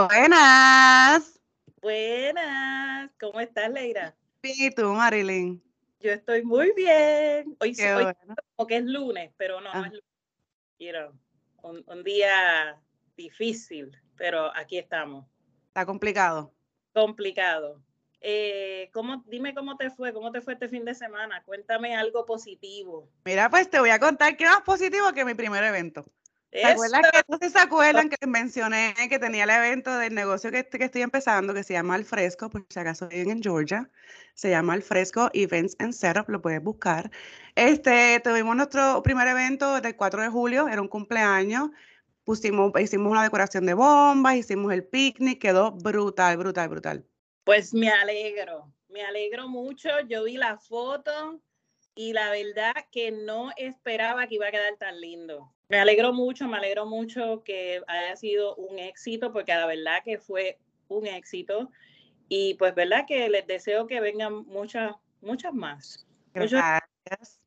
Buenas. Buenas. ¿Cómo estás, Leira? ¿Y tú, Marilyn? Yo estoy muy bien. Hoy, bueno. como que es lunes, pero no, no Ah. es lunes. You know, un, un día difícil, pero aquí estamos. Está complicado. Complicado. Eh, ¿cómo, dime cómo te fue, cómo te fue este fin de semana. Cuéntame algo positivo. Mira, pues te voy a contar qué más positivo que mi primer evento. ¿Te acuerdas que no se acuerdan que mencioné que tenía el evento del negocio que, que estoy empezando que se llama Al Fresco, por si acaso viven en Georgia? Se llama Al Fresco Events and Setup, lo puedes buscar. Este, tuvimos nuestro primer evento del 4 de julio, era un cumpleaños. Pusimos, hicimos una decoración de bombas, hicimos el picnic, quedó brutal, brutal, brutal. Pues me alegro, me alegro mucho. Yo vi la foto y la verdad que no esperaba que iba a quedar tan lindo. Me alegro mucho, me alegro mucho que haya sido un éxito, porque la verdad que fue un éxito. Y pues, verdad que les deseo que vengan muchas, muchas más. Muchas- Gracias.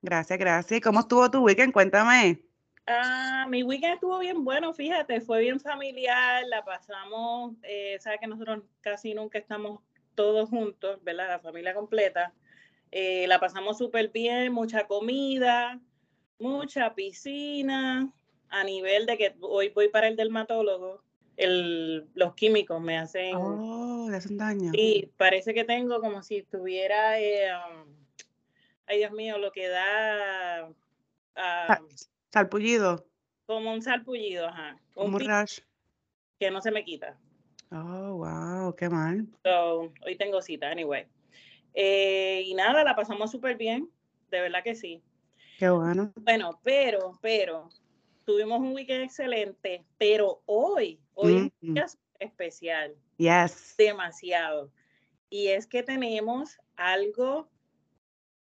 Gracias, gracias. ¿Y cómo estuvo tu weekend? Cuéntame. Ah, mi weekend estuvo bien bueno, fíjate, fue bien familiar, la pasamos, eh, sabes que nosotros casi nunca estamos todos juntos, ¿verdad? La familia completa. Eh, la pasamos súper bien, mucha comida, mucha piscina, a nivel de que hoy voy para el dermatólogo, el, los químicos me hacen, Oh, le hacen daño. sí, parece que tengo como si tuviera, eh, um, ay Dios mío, lo que da... ah, Sa- Salpullido, como un salpullido, ajá. Como un rash. que no se me quita. Oh, wow, qué mal. So, hoy tengo cita, anyway. Eh, y nada, la pasamos súper bien, de verdad que sí. Qué bueno. Bueno, pero, pero, tuvimos un weekend excelente, pero hoy, hoy es un Mm. día especial, Yes. demasiado. Y es que tenemos algo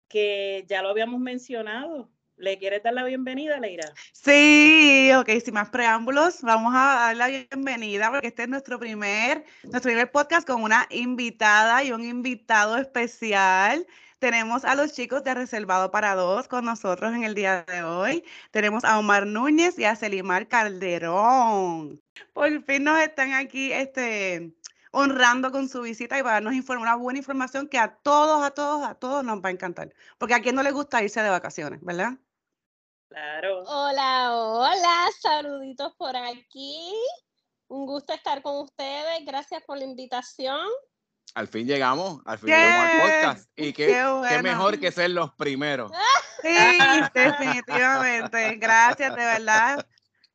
que ya lo habíamos mencionado. ¿Le quieres dar la bienvenida, Leira? Sí, ok, sin más preámbulos, vamos a dar la bienvenida porque este es nuestro primer, nuestro primer podcast con una invitada y un invitado especial. Tenemos a los chicos de Reservado para Dos con nosotros en el día de hoy. Tenemos a Omar Núñez y a Celimar Calderón. Por fin nos están aquí este, honrando con su visita y para darnos inform- una buena información que a todos, a todos, a todos nos va a encantar. Porque a quien no le gusta irse de vacaciones, ¿verdad? Claro. Hola, hola, saluditos por aquí. Un gusto estar con ustedes. Gracias por la invitación. Al fin llegamos, al fin llegamos al podcast. Y qué, qué mejor que ser los primeros. Sí, definitivamente. Gracias, de verdad.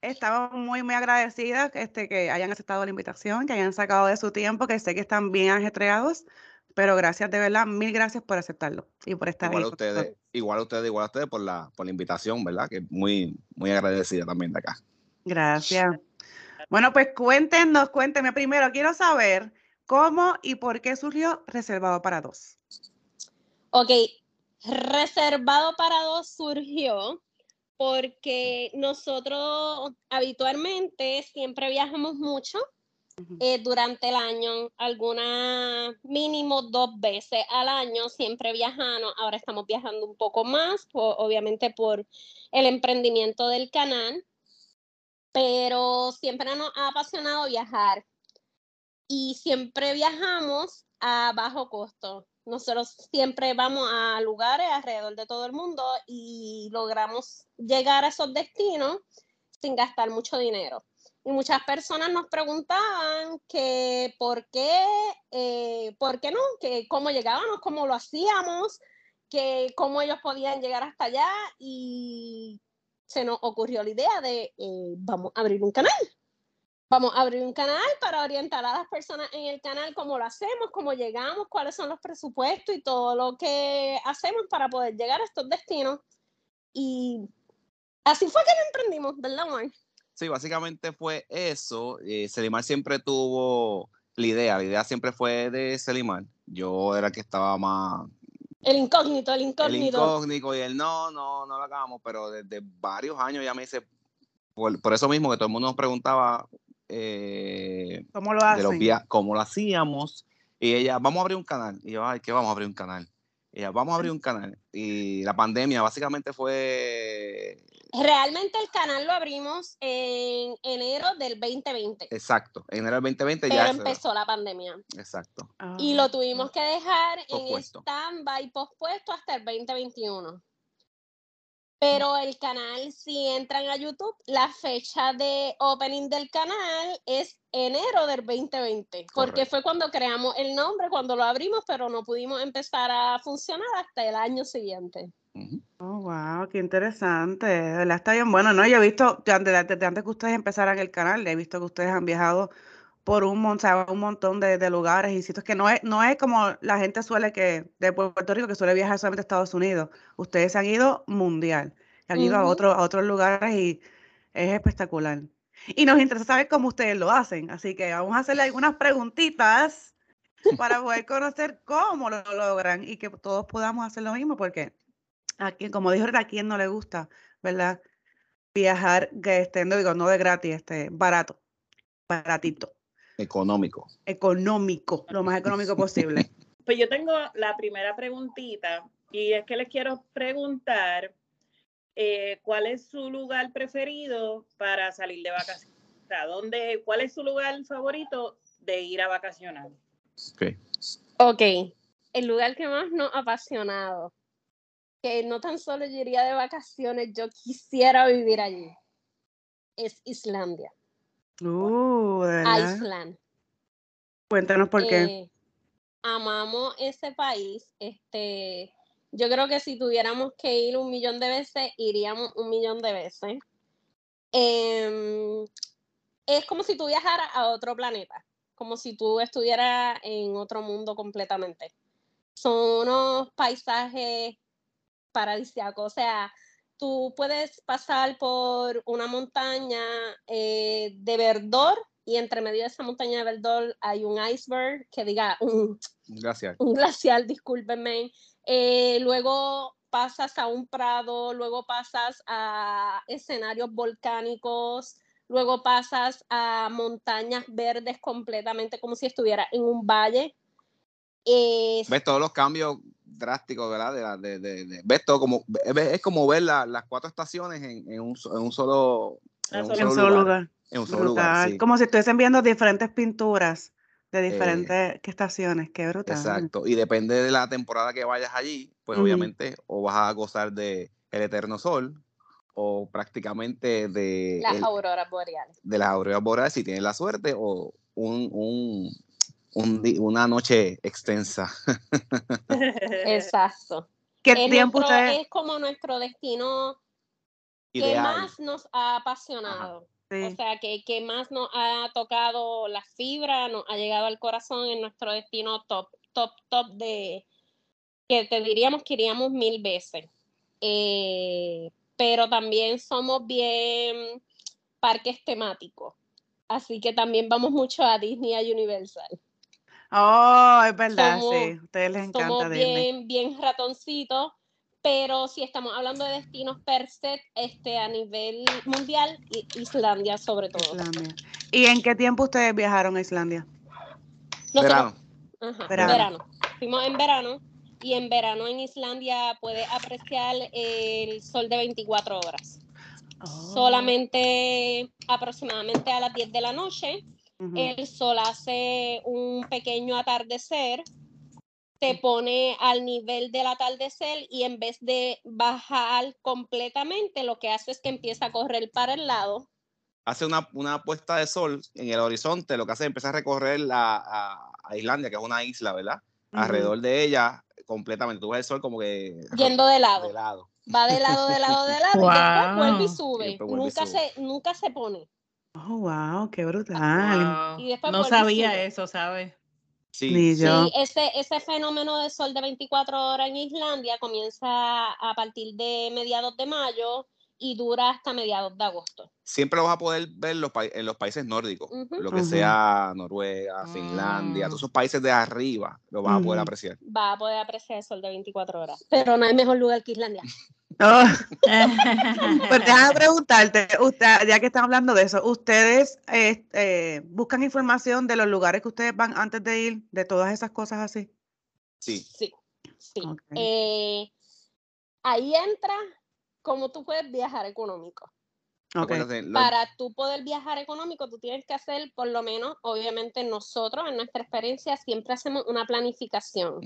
Estamos muy, muy agradecidas este, que hayan aceptado la invitación, que hayan sacado de su tiempo, que sé que están bien ajetreados, pero gracias, de verdad, mil gracias por aceptarlo y por estar Igual ahí a ustedes, igual a ustedes, igual a ustedes por la, por la invitación, ¿verdad? Que muy, muy agradecida también de acá. Gracias. Bueno, pues cuéntenos, cuéntenme primero, quiero saber cómo y por qué surgió Reservado para Dos. Ok, reservado para dos surgió porque nosotros habitualmente siempre viajamos mucho Eh, durante el año, alguna mínimo dos veces al año, siempre viajamos. Ahora estamos viajando un poco más, obviamente por el emprendimiento del canal, pero siempre nos ha apasionado viajar y siempre viajamos a bajo costo. Nosotros siempre vamos a lugares alrededor de todo el mundo y logramos llegar a esos destinos sin gastar mucho dinero. Y muchas personas nos preguntaban que por qué, eh, por qué no, que cómo llegábamos, cómo lo hacíamos, que cómo ellos podían llegar hasta allá y se nos ocurrió la idea de eh, vamos a abrir un canal. Vamos a abrir un canal para orientar a las personas en el canal cómo lo hacemos, cómo llegamos, cuáles son los presupuestos y todo lo que hacemos para poder llegar a estos destinos. Y así fue que lo emprendimos, ¿verdad, Juan? Sí, básicamente fue eso. Eh, Selimar siempre tuvo la idea, la idea siempre fue de Selimar. Yo era el que estaba más El incógnito, el el incógnito. incógnito y él no, no, no lo hagamos, pero desde varios años ya me dice, por, por eso mismo que todo el mundo nos preguntaba eh, ¿Cómo lo de los hacen? via- cómo lo hacíamos. Y ella, vamos a abrir un canal. Y yo, ay, ¿qué vamos a abrir un canal? Y ella, vamos a abrir un canal. Y la pandemia básicamente fue Realmente el canal lo abrimos en enero del 2020, exacto. En enero del 2020 pero ya. empezó la pandemia. Exacto. Ah. Y lo tuvimos que dejar en stand-by pospuesto hasta el 2021. Pero el canal, si entran a YouTube, la fecha de opening del canal es enero del 2020, porque Correcto. fue cuando creamos el nombre, cuando lo abrimos, pero no pudimos empezar a funcionar hasta el año siguiente. Ujú. Oh, wow, qué interesante. De verdad está bien bueno, ¿no? Yo he visto, desde, desde antes que ustedes empezaran el canal, he visto que ustedes han viajado por un, o sea, un montón de, de lugares y sitios que no es, no es como la gente suele que, de Puerto Rico, que suele viajar solamente a Estados Unidos. Ustedes se han ido mundial, han ido a, Ujú. otro, a otros lugares y es espectacular. Y nos interesa saber cómo ustedes lo hacen, así que vamos a hacerle algunas preguntitas para poder conocer cómo lo logran y que todos podamos hacer lo mismo, porque aquí, como dijo, a quien no le gusta, ¿verdad? Viajar, que este, no digo, no de gratis, este, barato, baratito, Económico. económico, lo más económico posible. Pues yo tengo la primera preguntita y es que les quiero preguntar eh, cuál es su lugar preferido para salir de vacaciones. O sea, ¿dónde, ¿cuál es su lugar favorito de ir a vacacionar? Ok. Ok, el lugar que más nos ha apasionado, que no tan solo yo iría de vacaciones, yo quisiera vivir allí, es Islandia, Uh. Iceland. Cuéntanos por qué. Eh, amamos ese país. Este, yo creo que si tuviéramos que ir un millón de veces, iríamos un millón de veces. Em, es como si tú viajaras a otro planeta, como si tú estuvieras en otro mundo completamente. Son unos paisajes paradisíacos, o sea, tú puedes pasar por una montaña eh, de verdor y entre medio de esa montaña de verdor hay un iceberg que diga un, Gracias. un glacial, discúlpenme. Eh, luego pasas a un prado, luego pasas a escenarios volcánicos, luego pasas a montañas verdes completamente como si estuviera en un valle. Es- Ves todos los cambios drásticos, ¿verdad? De, la- de, de- de- ves todo como, es, es como ver la- las cuatro estaciones en, en un, en un solo, en un solo solo lugar. lugar. En un solo lugar, sí. Como si estuviesen viendo diferentes pinturas de diferentes ¿qué estaciones. Qué brutal. Exacto. Y depende de la temporada que vayas allí, pues obviamente o vas a gozar de el eterno sol o prácticamente de, las el- auroras boreales. de las auroras boreales si tienes la suerte o un, un- un una noche extensa. Exacto. ¿Qué Es, tiempo nuestro- ustedes? es como nuestro destino que más nos ha apasionado. sí. O sea, que, que más nos ha tocado la fibra, nos ha llegado al corazón en nuestro destino top, top, top de que te diríamos que iríamos mil veces. Eh, pero también somos bien parques temáticos. Así que también vamos mucho a Disney, a Universal. Oh, es verdad, somos- sí. A ustedes les encanta Somos Disney. bien, bien ratoncitos. Pero si estamos hablando de destinos per se, este, a nivel mundial, Islandia sobre todo. Islandia. ¿Y en qué tiempo ustedes viajaron a Islandia? Nosotros- Verano. Ajá, Verano. verano. Fuimos en verano y en verano en Islandia puedes apreciar el sol de 24 horas. Oh, Solamente aproximadamente a las 10 de la noche, el sol hace un pequeño atardecer, te pone al nivel del atardecer y en vez de bajar completamente, lo que hace es que empieza a correr para el lado. Hace una, una puesta de sol en el horizonte, lo que hace es empezar a recorrer la, a, a Islandia, que es una isla, ¿verdad? Alrededor de ella, completamente. Tú ves el sol como que Yendo de lado. de lado. Va de lado, de lado, de lado y después vuelve y sube. Y y nunca, sube. Se, nunca se pone. Oh, wow, qué brutal. Wow. Y después No sabía eso, ¿sabes? Sí, Ni yo. Sí, ese, ese fenómeno de sol de 24 horas en Islandia comienza a partir de mediados de mayo y dura hasta mediados de agosto. siempre lo vas a poder ver en los, en los países nórdicos, lo que sea Noruega, Finlandia, Mm. todos esos países de arriba, lo vas a poder apreciar. Va a poder apreciar el sol de 24 horas. Pero no hay mejor lugar que Islandia. Oh. pues déjame preguntarte, usted, ya que están hablando de eso, ¿ustedes eh, buscan información de los lugares que ustedes van antes de ir, de todas esas cosas así? Sí. Sí, sí. Eh, ahí entra cómo tú puedes viajar económico. Para tú poder viajar económico, tú tienes que hacer, por lo menos, obviamente nosotros en nuestra experiencia siempre hacemos una planificación.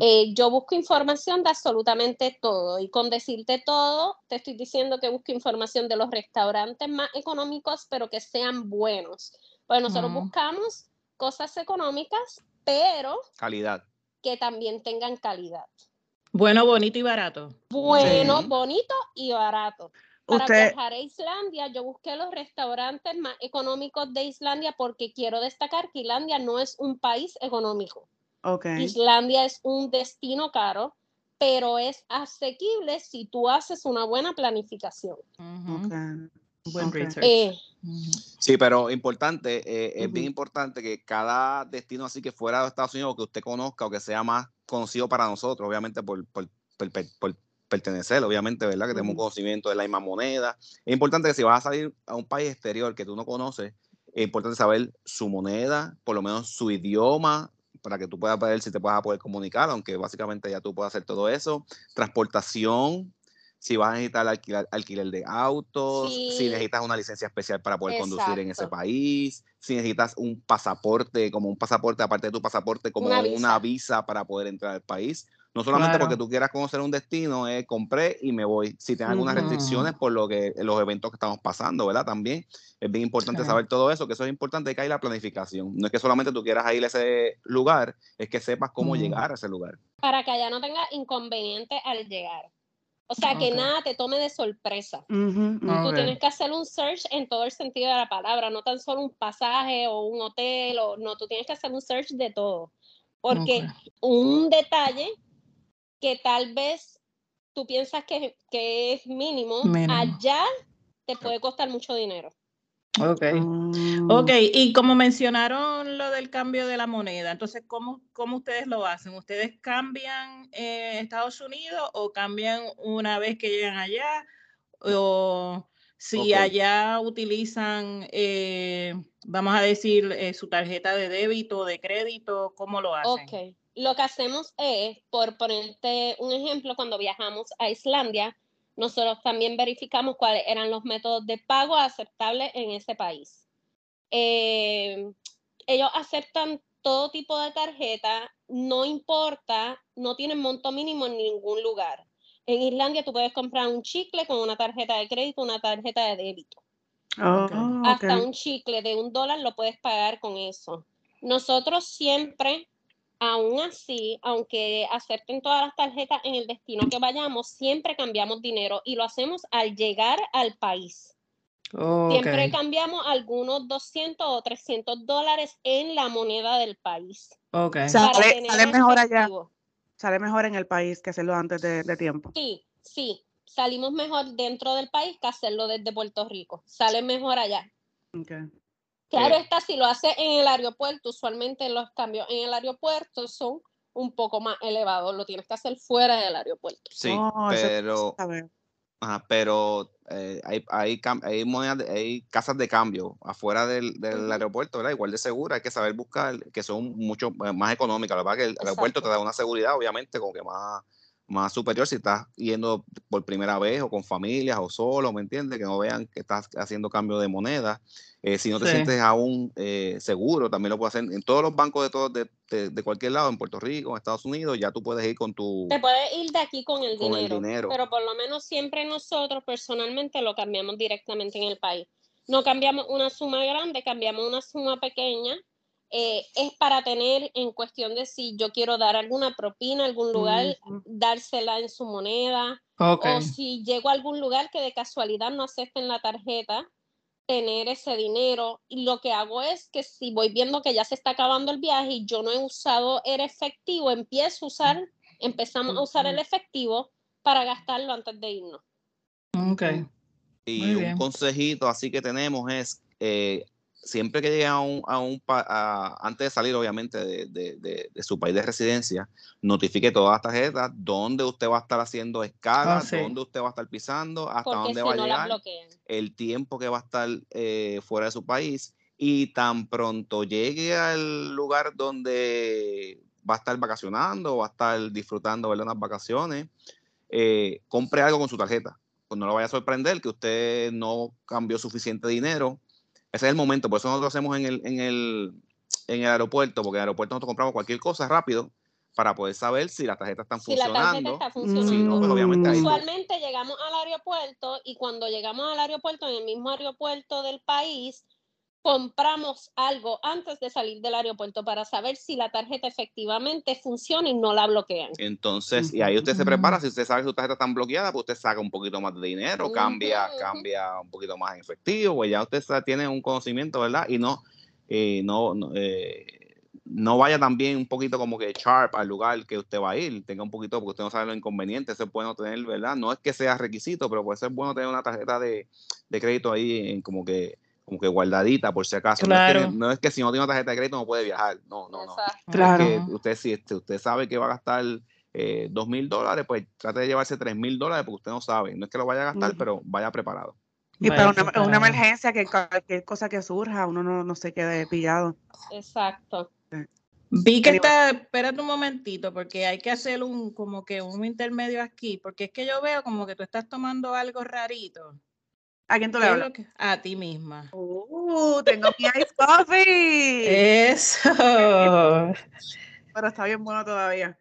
Eh, yo busco información de absolutamente todo y con decirte todo, te estoy diciendo que busco información de los restaurantes más económicos, pero que sean buenos. Pues nosotros buscamos cosas económicas, pero... Calidad. Que también tengan calidad. Bueno, bonito y barato. Bueno, bonito y barato. Para viajar a Islandia, yo busqué los restaurantes más económicos de Islandia porque quiero destacar que Islandia no es un país económico. Okay. Islandia es un destino caro, pero es asequible si tú haces una buena planificación. Buen eh, sí, pero importante, eh, es bien importante que cada destino así que fuera de Estados Unidos que usted conozca o que sea más conocido para nosotros, obviamente por, por, por, por pertenecer, obviamente, ¿verdad? Que tenemos conocimiento de la misma moneda. Es importante que si vas a salir a un país exterior que tú no conoces, es importante saber su moneda, por lo menos su idioma, para que tú puedas ver si te vas a poder comunicar, aunque básicamente ya tú puedes hacer todo eso. Transportación, si vas a necesitar alquilar, alquiler de autos, si necesitas una licencia especial para poder conducir en ese país, si necesitas un pasaporte, como un pasaporte, aparte de tu pasaporte, como una visa, para poder entrar al país. No solamente porque tú quieras conocer un destino, eh, compré y me voy. Si tienes algunas restricciones por lo que los eventos que estamos pasando, ¿verdad? También es bien importante saber todo eso, que eso es importante que hay la planificación. No es que solamente tú quieras ir a ese lugar, es que sepas cómo llegar a ese lugar. Para que allá no tenga inconveniente al llegar. O sea, que nada te tome de sorpresa. Tú tienes que hacer un search en todo el sentido de la palabra, no tan solo un pasaje o un hotel, o no, tú tienes que hacer un search de todo. Porque un detalle que tal vez tú piensas que, que es mínimo, allá te puede costar mucho dinero. Ok. Mm. Ok, y como mencionaron lo del cambio de la moneda, entonces, ¿cómo, cómo ustedes lo hacen? ¿Ustedes cambian Estados Unidos o cambian una vez que llegan allá? ¿O si allá utilizan, eh, vamos a decir, eh, su tarjeta de débito o de crédito, ¿cómo lo hacen? Ok, lo que hacemos es, por ponerte un ejemplo, cuando viajamos a Islandia, nosotros también verificamos cuáles eran los métodos de pago aceptables en ese país. Eh, ellos aceptan todo tipo de tarjeta, no importa, no tienen monto mínimo en ningún lugar. En Islandia tú puedes comprar un chicle con una tarjeta de crédito, una tarjeta de débito. Oh, Hasta un chicle de un dólar lo puedes pagar con eso. Nosotros siempre Aún así, aunque acepten todas las tarjetas en el destino que vayamos, siempre cambiamos dinero y lo hacemos al llegar al país. Siempre cambiamos algunos 200 o 300 dólares en la moneda del país. Okay. Sale, mejor allá. Sale mejor en el país que hacerlo antes de, de, tiempo. Sí, sí. Salimos mejor dentro del país que hacerlo desde Puerto Rico. Sale mejor allá. Okay. Claro está, si lo hace en el aeropuerto, usualmente los cambios en el aeropuerto son un poco más elevados, lo tienes que hacer fuera del aeropuerto. Sí, oh, pero, pero eh, hay, hay, hay, monedas, hay casas de cambio afuera del, del aeropuerto, ¿verdad? Igual de segura, hay que saber buscar, que son mucho eh, más económicas, la verdad que el aeropuerto te da una seguridad, obviamente, como que más más superior si estás yendo por primera vez o con familias o solo, ¿me entiendes? Que no vean que estás haciendo cambio de moneda. Eh, si no te sientes aún eh, seguro, también lo puedes hacer en todos los bancos de, todos, de, de, cualquier lado, en Puerto Rico, en Estados Unidos, ya tú puedes ir con tu... Te puedes ir de aquí con, el, dinero, pero por lo menos siempre nosotros personalmente lo cambiamos directamente en el país. No cambiamos una suma grande, cambiamos una suma pequeña eh, es para tener en cuestión de si yo quiero dar alguna propina a algún lugar, dársela en su moneda, o si llego a algún lugar que de casualidad no acepten la tarjeta, tener ese dinero. Y lo que hago es que si voy viendo que ya se está acabando el viaje y yo no he usado el efectivo, empiezo a usar, empezamos a usar el efectivo para gastarlo antes de irnos. Ok. Y un consejito así que tenemos es, eh, siempre que llegue a un, a un antes de salir, obviamente, de, de, de, su país de residencia, notifique todas las tarjetas, dónde usted va a estar haciendo escala, oh, dónde usted va a estar pisando, hasta dónde va a llegar, el tiempo que va a estar eh, fuera de su país. Y tan pronto llegue al lugar donde va a estar vacacionando, va a estar disfrutando de unas vacaciones, eh, compre algo con su tarjeta. Pues no lo vaya a sorprender que usted no cambió suficiente dinero ese es el momento, por eso nosotros hacemos en el, en el, en el aeropuerto, porque en el aeropuerto nosotros compramos cualquier cosa rápido para poder saber si las tarjetas están funcionando. Si la tarjeta está funcionando. Pues, Usualmente llegamos al aeropuerto y cuando llegamos al aeropuerto, en el mismo aeropuerto del país, compramos algo antes de salir del aeropuerto para saber si la tarjeta efectivamente funciona y no la bloquean. Entonces, y ahí usted se prepara, si usted sabe que su tarjeta está bloqueada, pues usted saca un poquito más de dinero, cambia, cambia un poquito más en efectivo, pues ya usted tiene un conocimiento, ¿verdad? Y no, eh, no, no, eh, no vaya también un poquito como que sharp al lugar que usted va a ir, tenga un poquito, porque usted no sabe lo inconveniente, eso es bueno tener, ¿verdad? No es que sea requisito, pero puede ser bueno tener una tarjeta de, de crédito ahí en como que como que guardadita por si acaso. No, es que, si no tiene una tarjeta de crédito no puede viajar. No, no, no. Claro. usted, si este, usted sabe que va a gastar eh, dos mil dólares, pues trate de llevarse tres mil dólares porque usted no sabe. No es que lo vaya a gastar, pero vaya preparado. Y para una, emergencia, que cualquier cosa que surja, uno no, no se quede pillado. Exacto. Vi que está, espérate un momentito, porque hay que hacer un como que un intermedio aquí, porque es que yo veo como que tú estás tomando algo rarito. ¿A quién tú le hablas? A ti misma. Uh, tengo mi ice coffee. Eso. Pero está bien bueno todavía.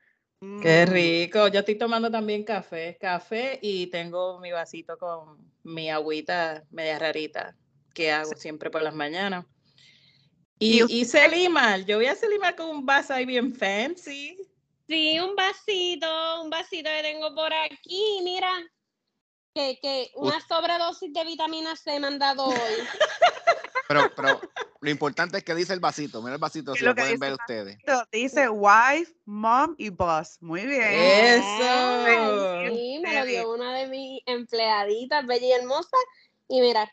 Qué mm. rico. Yo estoy tomando también café. Café y tengo mi vasito con mi agüita media rarita que hago siempre por las mañanas. Y, y hice limar. Yo voy a hacer limar con un vaso ahí bien fancy. Sí, un vasito, un vasito que tengo por aquí, mira que, una sobredosis de vitamina C me han dado hoy. Pero, pero lo importante es que dice el vasito. Mira el vasito, si lo, pueden ver ustedes. Dice wife, mom y boss. Muy bien. Eso. Sí, me lo dio una de mis empleaditas, bella y hermosa. Y mira,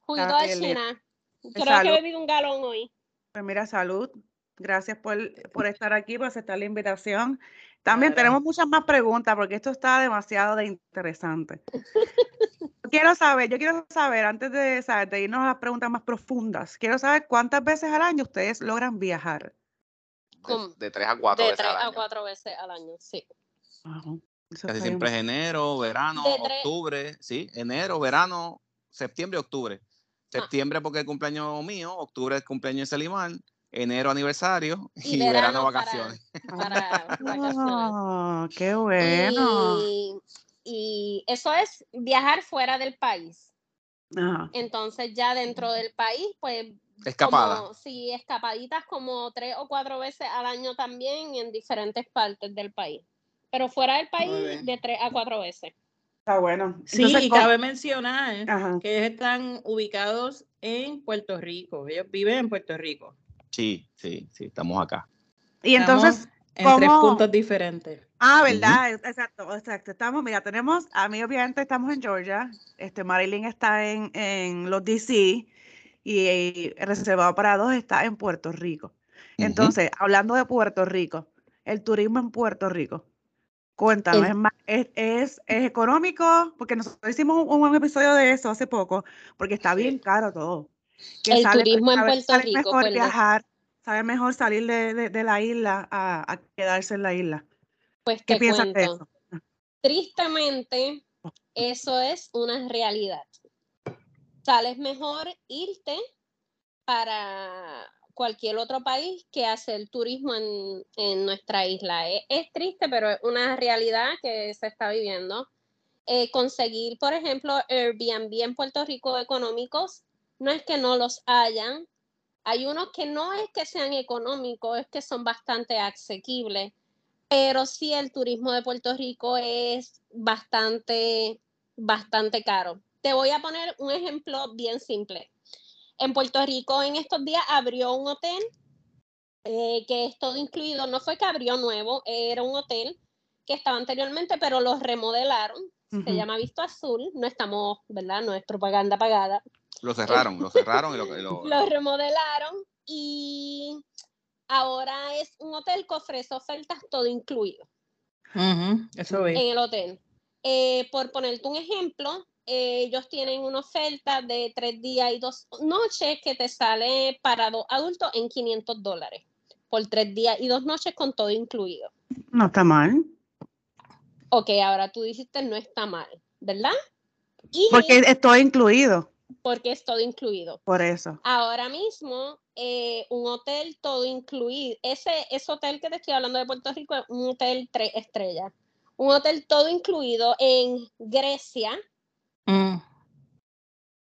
juguito de China. Creo que he bebido un galón hoy. Pues mira, salud. Gracias por, por estar aquí, por aceptar la invitación. También tenemos muchas más preguntas porque esto está demasiado de interesante. quiero saber, yo quiero saber, antes de, de irnos a las preguntas más profundas, quiero saber cuántas veces al año ustedes logran viajar. De, tres a cuatro de veces. De tres a cuatro veces al año, sí. Casi siempre es enero, verano, octubre, sí, enero, verano, septiembre, octubre. Ah. Septiembre porque es el cumpleaños mío, octubre es el cumpleaños de Selimar, enero aniversario y, verano, vacaciones. Para, ah, qué bueno. Y, eso es viajar fuera del país. Entonces ya dentro del país, pues... Escapada. sí, escapaditas como tres o cuatro veces al año también en diferentes partes del país. Pero fuera del país de tres a cuatro veces. Está bueno. sí, y cabe mencionar que ellos están ubicados en Puerto Rico. Ellos viven en Puerto Rico. Sí, sí, sí, estamos acá. Y entonces, en tres puntos diferentes. Ah, ¿verdad? Exacto, exacto. Estamos, mira, tenemos, a mí obviamente estamos en Georgia, este Marilyn está en, en los DC y el reservado para dos está en Puerto Rico. Entonces, hablando de Puerto Rico, el turismo en Puerto Rico, cuéntame, ¿es, es, es, económico? Porque nosotros hicimos un, episodio de eso hace poco, porque está bien caro todo el turismo en Puerto Rico. Mejor pues, viajar, sabe mejor salir de, la isla a, quedarse en la isla. Pues ¿Qué piensas de eso? Tristemente, eso es una realidad. Sales mejor irte para cualquier otro país que hacer turismo en, nuestra isla. Es, triste, pero es una realidad que se está viviendo. Eh, conseguir, por ejemplo, Airbnb en Puerto Rico económicos no es que no los hayan, hay unos que no es que sean económicos, es que son bastante asequibles, pero sí el turismo de Puerto Rico es bastante, bastante caro. Te voy a poner un ejemplo bien simple. En Puerto Rico en estos días abrió un hotel eh, que es todo incluido, no fue que abrió nuevo, era un hotel que estaba anteriormente, pero lo remodelaron. Se llama Visto Azul, no estamos, ¿verdad? No es propaganda pagada Lo cerraron, lo cerraron y lo, lo remodelaron y ahora es un hotel que ofrece ofertas todo incluido. eso En el hotel. Eh, por ponerte un ejemplo, eh, ellos tienen una oferta de tres días y dos noches que te sale para dos adultos en 500 dólares por tres días y dos noches con todo incluido. No está mal. Ok, ahora tú dijiste no está mal, ¿verdad? porque es todo incluido. Porque es todo incluido. Por eso. Ahora mismo, eh, un hotel todo incluido, ese, ese hotel que te estoy hablando de Puerto Rico es un hotel tres estrellas. Un hotel todo incluido en Grecia. Mm.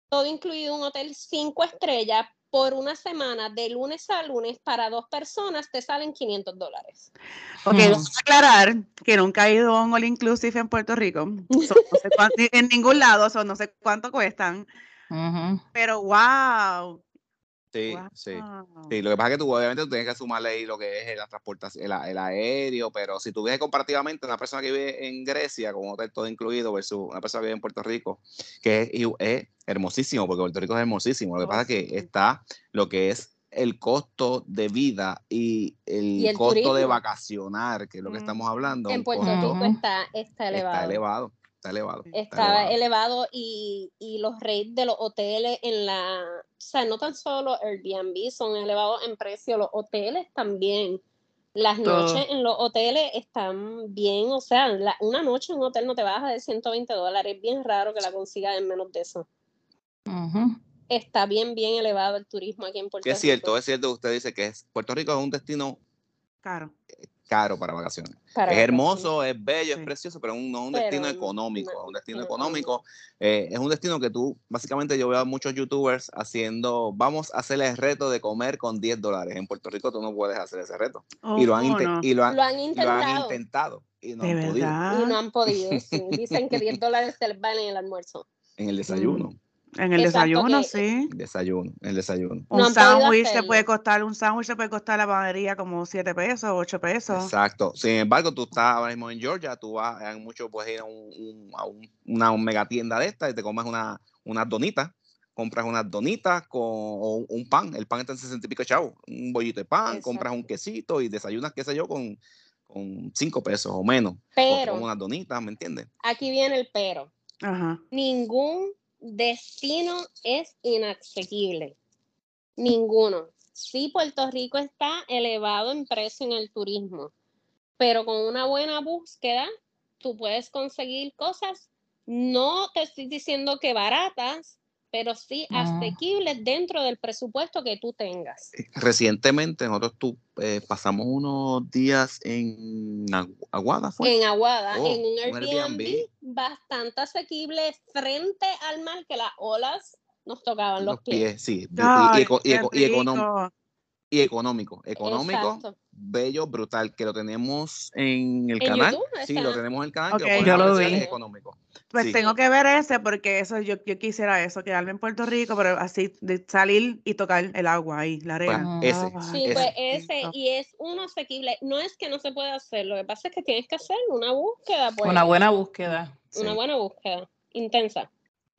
Todo incluido, un hotel cinco estrellas por una semana, de lunes a lunes, para dos personas, te salen 500 dólares. Ok, vamos a aclarar que nunca he ido a un All Inclusive en Puerto Rico. en ningún lado, no sé cuánto cuestan. Pero wow, Sí, sí. Sí, lo que pasa es que tú obviamente tú tienes que sumarle ahí lo que es la transportación, el, aéreo, pero si tú ves comparativamente una persona que vive en Grecia con un hotel todo incluido versus una persona que vive en Puerto Rico, que es, hermosísimo, porque Puerto Rico es hermosísimo. Lo que pasa es que está lo que es el costo de vida y el, costo de vacacionar, que es lo que estamos hablando. En Puerto Rico está, está elevado. Está elevado está elevado. Está, elevado, y, los rates de los hoteles en la, o sea, no tan solo Airbnb son elevados en precio, los hoteles también. Las noches en los hoteles están bien, o sea, una noche en un hotel no te baja de 120 dólares, es bien raro que la consigas en menos de eso. Está bien, bien elevado el turismo aquí en Puerto Rico. Es cierto, es cierto, usted dice que es, Puerto Rico es un destino caro caro para vacaciones. es hermoso, es bello, es precioso, pero no es un destino económico. es un destino económico. Eh, es un destino que tú, básicamente, yo veo a muchos youtubers haciendo, vamos a hacer el reto de comer con 10 dólares. En Puerto Rico tú no puedes hacer ese reto. y, lo han y, lo han, intentado. y no han podido. Y no han podido. Dicen que 10 dólares se les van en el almuerzo. En el desayuno. Mm. En el desayuno, sí. Desayuno, el desayuno. Un sándwich se puede costar, un sándwich se puede costar la panadería como 7 pesos, 8 pesos. Exacto. Sin embargo, tú estás ahora mismo en Georgia, tú vas, en mucho puedes ir a, una mega tienda de esta y te comes una, unas donitas, compras unas donitas con un pan, el pan está en 60 y pico chavos, un bollito de pan, compras un quesito y desayunas, qué sé yo, con, con 5 pesos o menos. Pero. Con unas donitas, ¿me entiendes? Aquí viene el pero. Ajá. Ningún destino es inaccesible. Ninguno. Sí, Puerto Rico está elevado en precio en el turismo, pero con una buena búsqueda, tú puedes conseguir cosas, no te estoy diciendo que baratas, pero sí asequibles dentro del presupuesto que tú tengas. Eh, recientemente nosotros tú, eh, pasamos unos días en Aguada, ¿fue? En Aguada, oh, en un Airbnb, bastante asequible frente al mar que las olas nos tocaban los, pies. Sí, y, económico y económico. Económico, bello, brutal, que lo tenemos en el canal. sí, lo tenemos en el canal. yo lo vi. Económico. Pues tengo que ver ese porque eso yo, yo quisiera eso, quedarme en Puerto Rico, pero así de salir y tocar el agua ahí, la arena. Pues, ese, sí, pues ese, y es uno asequible. No es que no se pueda hacer, lo que pasa es que tienes que hacer una búsqueda. Pues, una buena búsqueda. Una buena búsqueda, intensa.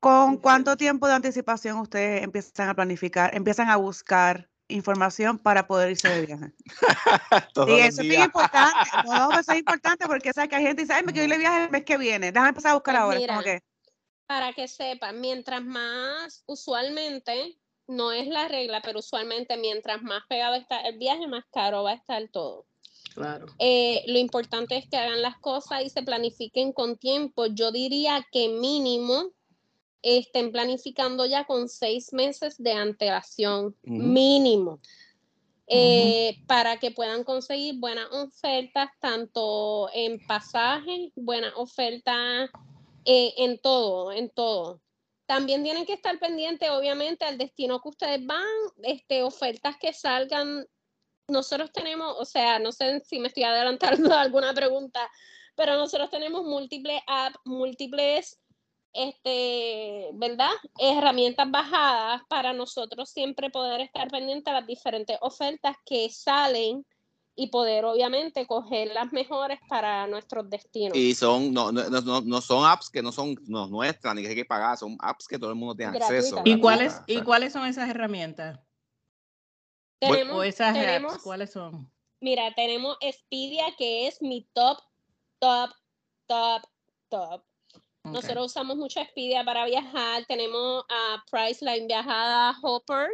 ¿Con cuánto tiempo de anticipación ustedes empiezan a planificar, empiezan a buscar información para poder irse de viaje. y eso es importante. No, eso es importante porque sabes que hay gente que dice, ay, me quiero ir de viaje el mes que viene. Déjame empezar a buscar pues ahora. Para que sepan, mientras más usualmente, no es la regla, pero usualmente mientras más pegado está el viaje, más caro va a estar todo. Claro. Eh, lo importante es que hagan las cosas y se planifiquen con tiempo. Yo diría que mínimo estén planificando ya con seis meses de antelación mínimo. Eh, para que puedan conseguir buenas ofertas, tanto en pasajes, buenas ofertas eh, en todo, en todo. También tienen que estar pendientes, obviamente, al destino que ustedes van, este, ofertas que salgan. Nosotros tenemos, o sea, no sé si me estoy adelantando alguna pregunta, pero nosotros tenemos múltiples apps, múltiples este, ¿verdad? Herramientas bajadas para nosotros siempre poder estar pendientes de las diferentes ofertas que salen y poder obviamente coger las mejores para nuestros destinos. Y son, no, no, no, no son apps que no son no, nuestras, ni que hay que pagar, son apps que todo el mundo tiene acceso. ¿Y cuáles, ¿Y cuáles son esas herramientas? Tenemos, o esas apps, ¿cuáles son? Mira, tenemos Expedia, que es mi top, top, top, top. Nosotros usamos mucho Expedia para viajar. Tenemos a Priceline Viajada Hopper,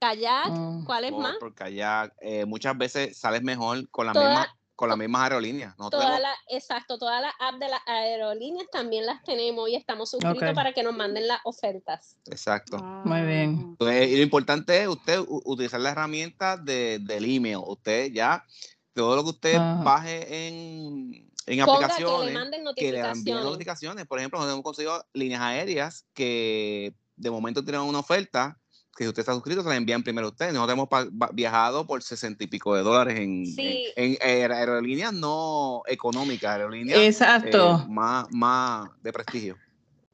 Kayak, mm. ¿cuál es más? Por kayak, eh, muchas veces sales mejor con la misma con las mismas aerolíneas. Toda la, exacto, todas las apps de las aerolíneas también las tenemos y estamos suscritos para que nos manden las ofertas. Exacto. Muy bien. Entonces, lo importante es usted utilizar la herramienta de, del email. Usted ya, todo lo que usted baje en, en aplicaciones, que le manden notificaciones. Por ejemplo, nosotros hemos conseguido líneas aéreas que de momento tienen una oferta que si usted está suscrito, se la envían primero a usted. Nosotros hemos viajado por sesenta y pico de dólares en, en, aerolíneas no económicas, aerolíneas Exacto. Eh, más, más de prestigio.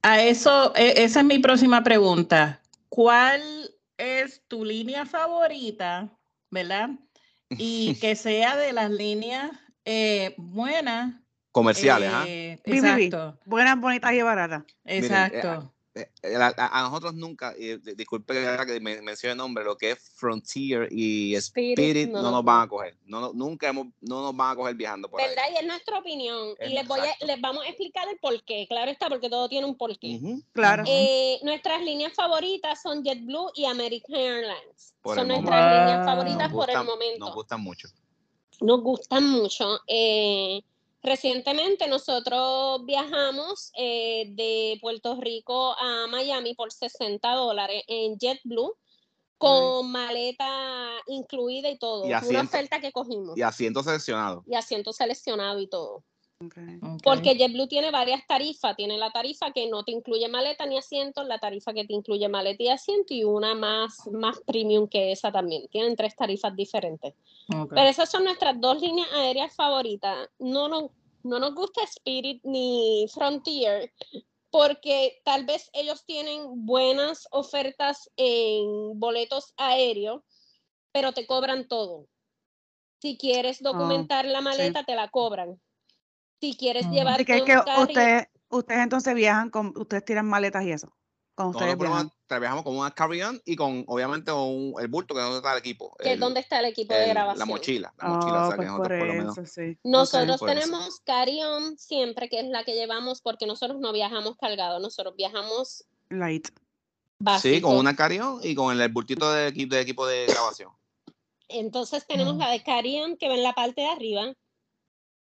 A eso, e, esa es mi próxima pregunta. ¿Cuál es tu línea favorita, verdad? Y que sea de las líneas eh, buenas. Comerciales, ¿ah? Eh, exacto. Buenas, bonitas y baratas. Exacto. Eh, eh, a, nosotros nunca, disculpe que me mencione el nombre, lo que es Frontier y Spirit, no, nos van a coger. No, nunca hemos, no nos van a coger viajando por ¿Verdad? Y es nuestra opinión. y les, voy les vamos a explicar el por qué. Claro está, porque todo tiene un porqué. Claro. Eh, nuestras líneas favoritas son JetBlue y American Airlines. son nuestras líneas favoritas por el momento. Nos gustan mucho. Nos gustan mucho. Eh, Recientemente nosotros viajamos eh, de Puerto Rico a Miami por 60 dólares en JetBlue con maleta incluida y todo. Y Una oferta que cogimos. Y asiento seleccionado. Y asiento seleccionado y todo. Porque JetBlue tiene varias tarifas. Tiene la tarifa que no te incluye maleta ni asiento, la tarifa que te incluye maleta y asiento y una más, más premium que esa también. Tienen tres tarifas diferentes. Pero esas son nuestras dos líneas aéreas favoritas. No nos, no nos gusta Spirit ni Frontier porque tal vez ellos tienen buenas ofertas en boletos aéreos, pero te cobran todo. Si quieres ah, documentar la maleta, te la cobran si quieres mm. llevar que, que usted, ustedes entonces viajan con, ustedes tiran maletas y eso. Con ustedes trabajamos con una carry-on y con, obviamente, un, el bulto que es donde está el equipo. Que es donde está el equipo de grabación. La mochila. La mochila, oh, pues nosotros, por, lo menos, sí. nosotros tenemos carry-on siempre, que es la que llevamos, porque nosotros no viajamos cargados, nosotros viajamos... Light. Básico. Sí, con una carry-on y con el, bultito de, de equipo de grabación. Entonces tenemos la de carry-on que va en la parte de arriba,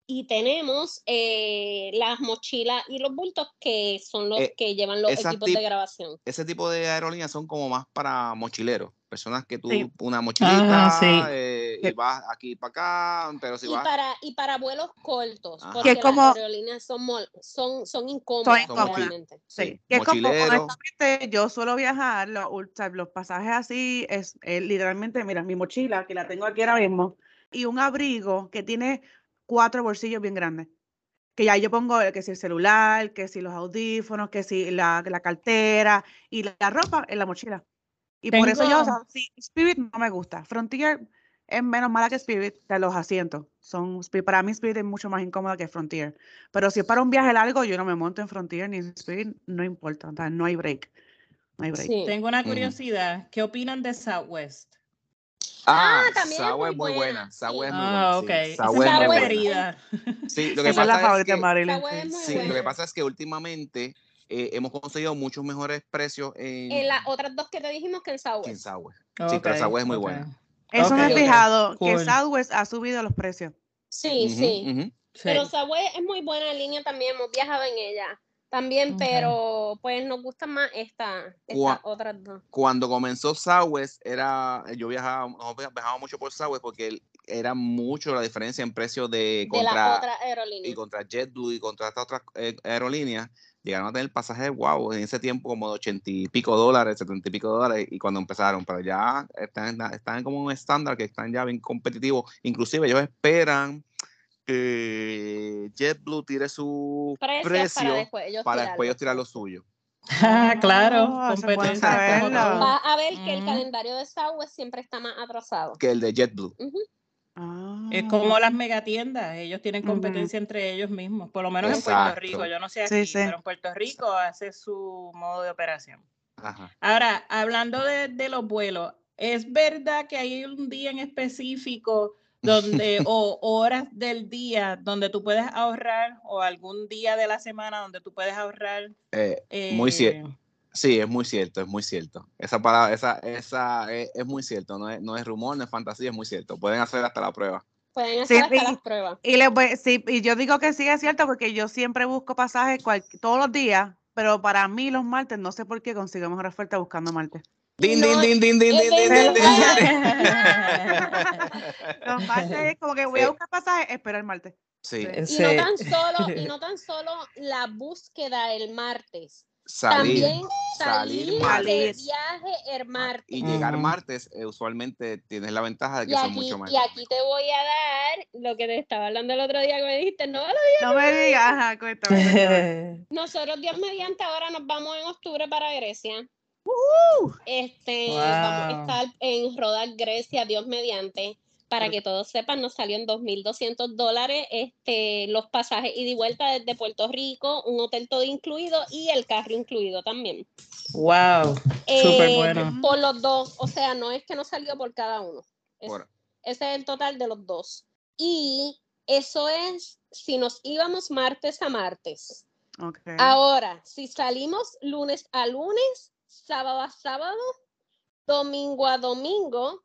y tenemos eh, las mochilas y los bultos que son los eh, que llevan los equipos de grabación. Ese tipo de aerolíneas son como más para mochileros, personas que tú, una mochilita, eh, y vas aquí para acá, pero si y vas... Para, y para vuelos cortos, porque las aerolíneas son, son, son incómodas. realmente. Sí, que es como, yo suelo viajar, los, los pasajes así, es literalmente, mira, mi mochila, que la tengo aquí ahora mismo, y un abrigo que tiene cuatro bolsillos bien grandes. Que ya yo pongo que si el celular, que si los audífonos, que si la, la cartera y la, ropa en la mochila. Y por eso yo, o sea, Spirit no me gusta. Frontier es menos mala que Spirit de los asientos. Son, para mí Spirit es mucho más incómoda que Frontier. Pero si es para un viaje largo, yo no me monto en Frontier ni en Spirit, no importa. no hay break. No hay break. Tengo una curiosidad. ¿Qué opinan de Southwest? Ah, ah, también es muy, buena. buena. es muy ah, buena. ok. Es preferida. Sí, lo que Esa pasa es la favorita es Marilyn. sí, lo que pasa es que últimamente eh, hemos conseguido muchos mejores precios en... En las otras dos que te dijimos que en Southwest. En Southwest. Sí, pero Southwest es muy buena. Eso me he fijado, que Southwest ha subido los precios. Sí, sí. Pero Southwest es muy buena en línea también, hemos viajado en ella también, pero pues nos gusta más esta, esta dos. Cuando comenzó Southwest, era, yo viajaba, viajaba mucho por Southwest porque era mucho la diferencia en precios de contra, y contra JetBlue y contra estas otras eh, aerolíneas. Llegaron a tener pasajes, wow, en ese tiempo como de ochenta y pico dólares, setenta y pico dólares, y cuando empezaron, pero ya están, están como un estándar que están ya bien competitivos. Inclusive ellos esperan que JetBlue tire su precio, para después ellos, tirar lo suyo. Ah, claro, Va a ver que el calendario de Southwest siempre está más atrasado. Que el de JetBlue. Es Ah, como las megatiendas, ellos tienen competencia entre ellos mismos, por lo menos en Puerto. Rico, yo no sé Sí, aquí, sí. pero en Puerto Rico hace su modo de operación. Ajá. Ahora, hablando de, de los vuelos, ¿es verdad que hay un día en específico donde, o horas del día donde tú puedes ahorrar, o algún día de la semana donde tú puedes ahorrar? Eh, Muy cierto. eh, Sí, es muy cierto, es muy cierto. Esa palabra, esa, esa es, es muy cierto, no es, no es rumor, no es fantasía, es muy cierto. Pueden hacer hasta la prueba. Pueden Sí, hacer hasta y- las pruebas. Y, les voy- sí, y yo digo que sí es cierto porque yo siempre busco pasajes cual- todos los días, pero para mí los martes no sé por qué consigo mejor oferta buscando martes. Din, No, din, din, din, din, din, din, din, din, din. Los martes es como que voy a buscar pasajes, espera el martes. Sí, Sí. Y no tan solo, y no tan solo la búsqueda el martes, salir también salir salir de viaje el martes. y llegar martes, eh, usualmente tienes la ventaja de que Y son aquí, mucho más y aquí te voy a dar lo que te estaba hablando el otro día que me dijiste, no, No me digas, ajá, cuéntame. nosotros Dios mediante ahora nos vamos en octubre para Grecia. Este, vamos a Wow. estar en Rodas, Grecia, Dios mediante. Para que todos sepan, nos salió en 2.200 dólares este, los pasajes ida y vuelta desde Puerto Rico, un hotel todo incluido y el carro incluido también. Wow, súper Eh, bueno. Por los dos, o sea, no es que nos salió por cada uno. Es- Por- ese es el total de los dos. Y eso es si nos íbamos martes a martes. Ok. Ahora, si salimos lunes a lunes, sábado a sábado, domingo a domingo,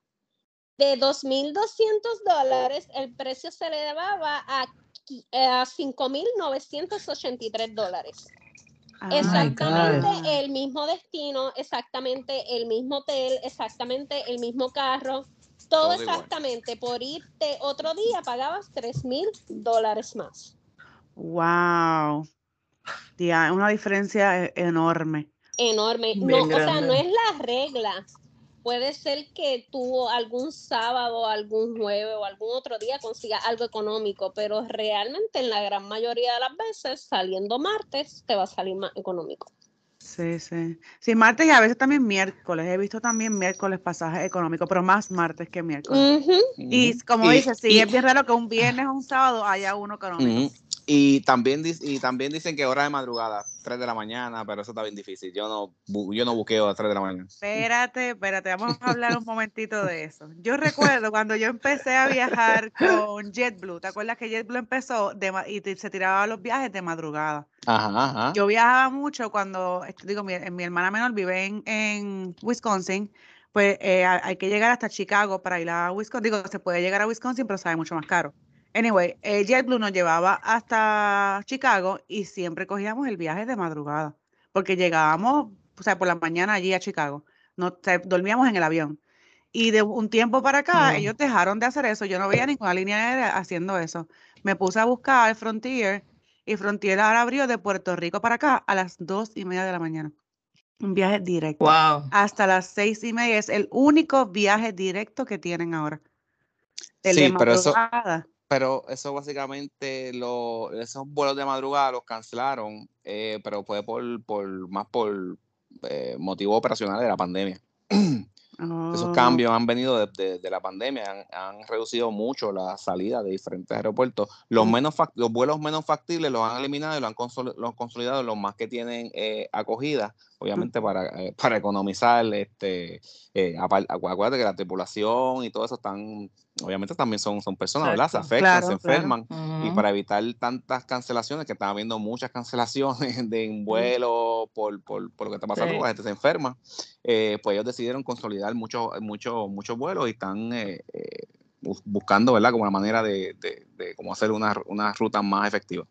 de 2.200 dólares, el precio se elevaba a, eh, a 5.983 dólares. Ah, Exactamente el mismo destino, exactamente el mismo hotel, exactamente el mismo carro, todo Todo igual. exactamente. Por irte otro día pagabas 3 mil dólares más. Wow. Tía, una diferencia e- enorme. Enorme. Bien No, o sea, no es la regla. Puede ser que tú algún sábado, algún jueves o algún otro día consigas algo económico, pero realmente en la gran mayoría de las veces, saliendo martes, te va a salir más económico. Sí, sí. Sí, martes y a veces también miércoles. He visto también miércoles pasajes económicos, pero más martes que miércoles. Y como Y- dices, sí, y- es bien raro que un viernes o un sábado haya uno económico. Y también, y también dicen que hora de madrugada, 3 de la mañana, pero eso está bien difícil. Yo no, yo no buqueo a 3 de la mañana. Espérate, espérate, vamos a hablar un momentito de eso. Yo recuerdo cuando yo empecé a viajar con JetBlue, ¿te acuerdas que JetBlue empezó de y se tiraba los viajes de madrugada? Ajá, ajá. Yo viajaba mucho cuando, digo, mi, mi hermana menor vive en, en Wisconsin, pues eh, ha- hay que llegar hasta Chicago para ir a Wisconsin. Digo, se puede llegar a Wisconsin, pero sale mucho más caro. Anyway, eh, JetBlue nos llevaba hasta Chicago y siempre cogíamos el viaje de madrugada, porque llegábamos, o sea, por la mañana allí a Chicago. No, o sea, dormíamos en el avión. Y de un tiempo para acá, ellos dejaron de hacer eso. Yo no veía ninguna línea aérea haciendo eso. Me puse a buscar Frontier y Frontier ahora abrió de Puerto Rico para acá a las dos y media de la mañana. Un viaje directo. Wow. Hasta las seis y media es el único viaje directo que tienen ahora. El Sí, pero eso-. Pero eso básicamente, lo, esos vuelos de madrugada los cancelaron, eh, pero fue por, por más por eh, motivo operacional de la pandemia. Esos Oh, cambios han venido de, de- de la pandemia, han, han reducido mucho la salida de diferentes aeropuertos. Los, Mm. menos los vuelos menos factibles los han eliminado y los han consoli- los consolidado los más que tienen eh, acogida, obviamente para, eh, para economizar. Este, eh, acuérdate que la tripulación y todo eso están, obviamente también son, son personas, ¿verdad? Se Exacto. afectan, Claro, se claro. enferman. Y para evitar tantas cancelaciones, que están habiendo muchas cancelaciones de en vuelo por, por, por lo que está pasando, Sí. la gente se enferma, eh, pues ellos decidieron consolidar muchos muchos muchos vuelos y están eh, eh, bus- buscando, ¿verdad? Como una manera de, de, de cómo hacer una, una ruta más efectiva.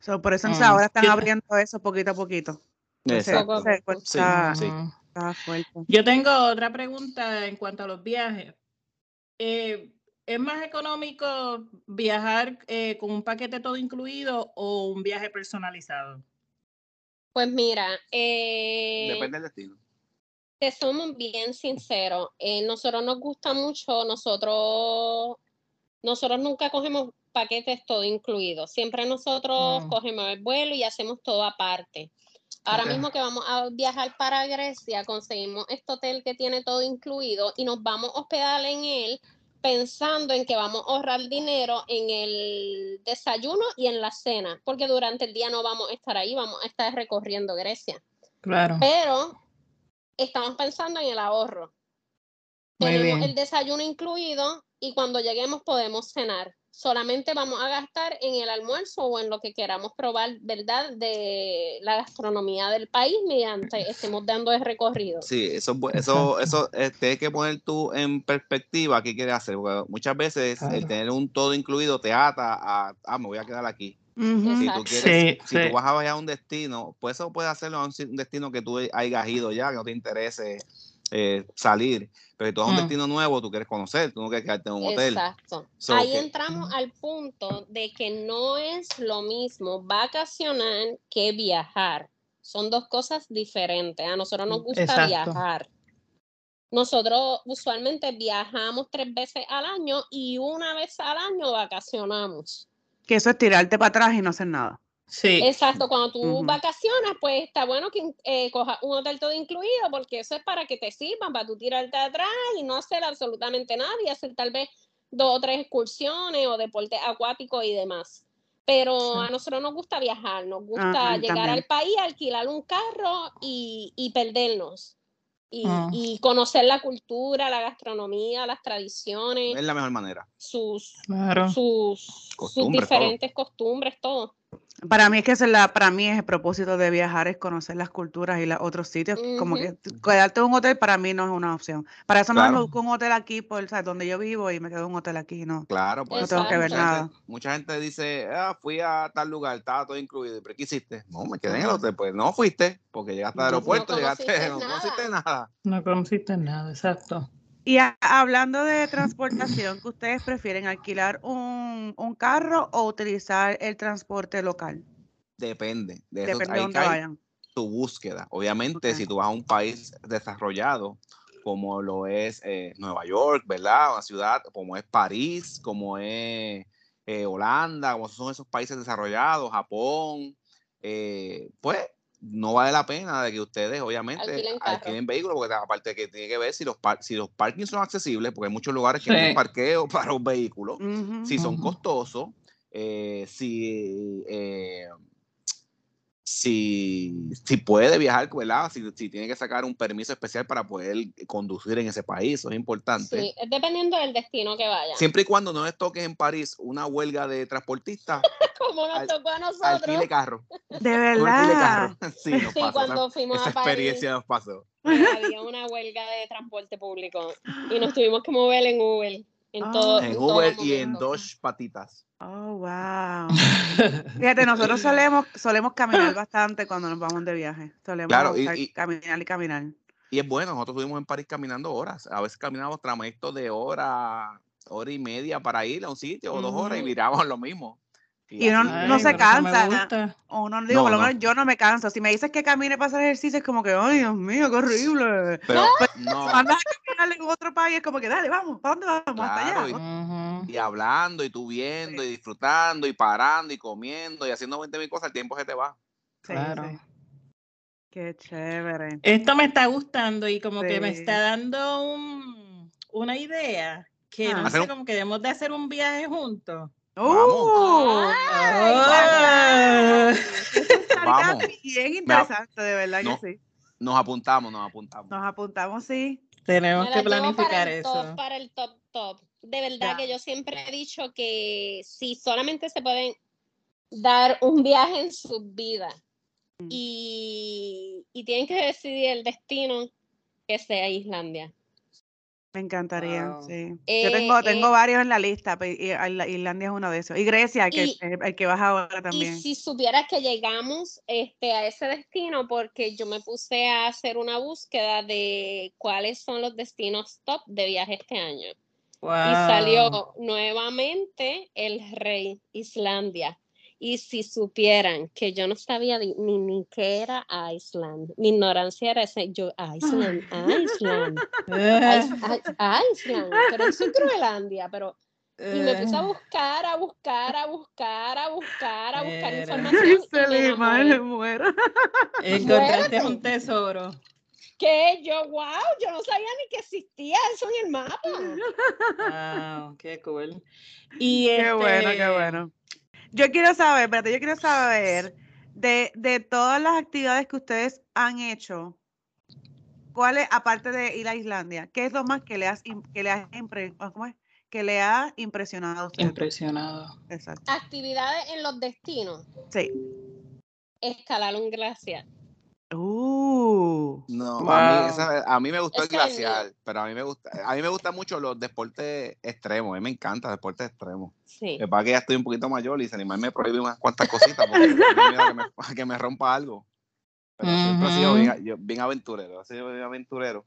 so, por eso entonces Mm. ahora están abriendo eso poquito a poquito. Sí, está, sí. Ujú. está fuerte. Yo tengo otra pregunta en cuanto a los viajes. Eh, ¿Es más económico viajar eh, con un paquete todo incluido o un viaje personalizado? Pues mira, eh, Depende del destino. te somos bien sinceros. eh, nosotros nos gusta mucho, nosotros, nosotros nunca cogemos paquetes todo incluido. Siempre nosotros Mm. cogemos el vuelo y hacemos todo aparte. Ahora mismo que vamos a viajar para Grecia, conseguimos este hotel que tiene todo incluido y nos vamos a hospedar en él, pensando en que vamos a ahorrar dinero en el desayuno y en la cena, porque durante el día no vamos a estar ahí, vamos a estar recorriendo Grecia. Claro. Pero estamos pensando en el ahorro. Muy Tenemos bien. el desayuno incluido y cuando lleguemos podemos cenar. Solamente vamos a gastar en el almuerzo o en lo que queramos probar, ¿verdad? De la gastronomía del país mediante estemos dando el recorrido. Sí, eso, eso, eso eh, tienes que poner tú en perspectiva qué quieres hacer. Porque muchas veces el tener un todo incluido te ata a, ah, me voy a quedar aquí. Si tú quieres, Sí, si sí. tú vas a viajar a un destino, pues eso puedes hacerlo a un destino que tú hayas ido ya, que no te interese eh, salir. Pero si tú vas a un Mm. destino nuevo, tú quieres conocer, tú no quieres quedarte en un hotel. Exacto. So Ahí entramos al punto de que no es lo mismo vacacionar que viajar. Son dos cosas diferentes. A nosotros nos gusta Exacto. viajar. Nosotros usualmente viajamos tres veces al año y una vez al año vacacionamos. Que eso es tirarte para atrás y no hacer nada. Sí. Exacto, cuando tú vacacionas, pues está bueno que eh, cojas un hotel todo incluido, porque eso es para que te sirvan, para tú tirarte atrás y no hacer absolutamente nada y hacer tal vez dos o tres excursiones o deportes acuáticos y demás. Pero Sí. a nosotros nos gusta viajar, nos gusta Ajá, llegar también. al país, alquilar un carro y, y perdernos. Y, Ah. y conocer la cultura, la gastronomía, las tradiciones, Es la mejor manera. sus, Claro. sus, sus Costumbres, todo. diferentes costumbres, todo. Para mí es que es la, para mí es el propósito de viajar, es conocer las culturas y los otros sitios. Como que quedarte en un hotel para mí no es una opción. Para eso no me Claro. busco un hotel aquí, por donde yo vivo y me quedo en un hotel aquí, no. Claro, pues. No tengo que ver mucha gente- nada. mucha gente dice, ah, fui a tal lugar, estaba todo incluido. ¿Pero qué hiciste? No, me quedé en el hotel. Pues no fuiste, porque llegaste al No, no aeropuerto, llegaste, no conociste nada. No conociste nada, exacto. Y a- hablando de transportación, ¿qué ustedes prefieren alquilar un, un carro o utilizar el transporte local? Depende. De eso Depende de ahí dónde vayan. tu búsqueda. Obviamente, si tú vas a un país desarrollado, como lo es eh, Nueva York, ¿verdad? Una ciudad como es París, como es eh, Holanda, como son esos países desarrollados, Japón, eh, pues no vale la pena de que ustedes, obviamente, Alquilen vehículos, porque aparte que tiene que ver si los, par- si los parkings son accesibles, porque hay muchos lugares que Sí. no parqueo para los vehículos si son costosos, eh, si, eh, si, si puede viajar, ¿verdad? Si, si tiene que sacar un permiso especial para poder conducir en ese país, eso es importante. Sí, es dependiendo del destino que vayan. Siempre y cuando no les toques en París una huelga de transportistas, Como nos Al- tocó a nosotros. alquile carro. De verdad. carro. Sí, nos Sí, pasó, cuando esa, fuimos esa a París, experiencia nos pasó. eh, había una huelga de transporte público y nos tuvimos que mover en Uber. En Ah. todo, En todo Uber y en dos patitas. Oh, wow. Fíjate, nosotros solemos, solemos caminar bastante cuando nos vamos de viaje. Solemos Claro, y- estar- y- caminar y caminar. Y es bueno, nosotros estuvimos en París caminando horas. A veces caminábamos trayectos de hora, hora y media para ir a un sitio o dos horas y mirábamos lo mismo. Y uno no se cansa. gusta. O no digo, No, por lo no. menos yo no me canso. Si me dices que camine para hacer ejercicio, es como que, ay, Dios mío, qué horrible. Pero Si no, mandas a caminar en otro país, es como que, dale, vamos, ¿para dónde vamos? Hasta Claro, allá. Ujú. y hablando y tú viendo y disfrutando y parando y comiendo y haciendo 20 mil cosas, el tiempo se te va. Sí, Claro. sí. Qué chévere. Esto me está gustando y como que me está dando un- una idea que Ah. no sé, como que debemos de hacer un viaje juntos. ¡Uh! Ah. Estaría Vamos. bien interesante, de verdad no. que sí. Nos apuntamos, nos apuntamos. Nos apuntamos, sí. Tenemos que planificar para el eso. Top, para el top, top. De verdad Ya. que yo siempre he dicho que si solamente se pueden dar un viaje en su vida Mm. y, y tienen que decidir el destino, que sea Islandia. Me encantaría, Wow. sí. Yo Eh, tengo, tengo eh, varios en la lista, y Isla- Islandia es uno de esos. Y Grecia, que Y- el, el que vas ahora también. Y si supieras que llegamos este, a ese destino, porque yo me puse a hacer una búsqueda de cuáles son los destinos top de viaje este año. Y salió nuevamente el rey Islandia. Y si supieran que yo no sabía ni, ni qué era Iceland, mi ignorancia era ese, yo, Iceland, Iceland, Iceland, pero eso es Groenlandia, pero, y me puse a eh, buscar, a buscar, a buscar, a buscar, a buscar Era. información. Se le me muero. encontraste un tesoro. que yo, wow, yo no sabía ni que existía eso en el mapa. Wow, qué cool. Y Qué bueno, qué este, bueno. Yo quiero saber, espérate, yo quiero saber de, de todas las actividades que ustedes han hecho, ¿cuáles, aparte de ir a Islandia, qué es lo más que le has, que le has ¿cómo es? que le ha impresionado a ustedes? Impresionado. Exacto. Actividades en los destinos. Sí. Escalar un glaciar. Uh, No, a, mí, esa- a mí me gustó el es glacial, pero a mí me gusta, a mí me gustan mucho los deportes extremos, a mí me encantan los deportes extremos. Sí. Me pasa que ya estoy un poquito mayor y Sanimar me prohíbe unas cuantas cositas porque tengo miedo a que me, a que me rompa algo. Pero siempre he sido bien, yo- bien aventurero, he sido bien aventurero.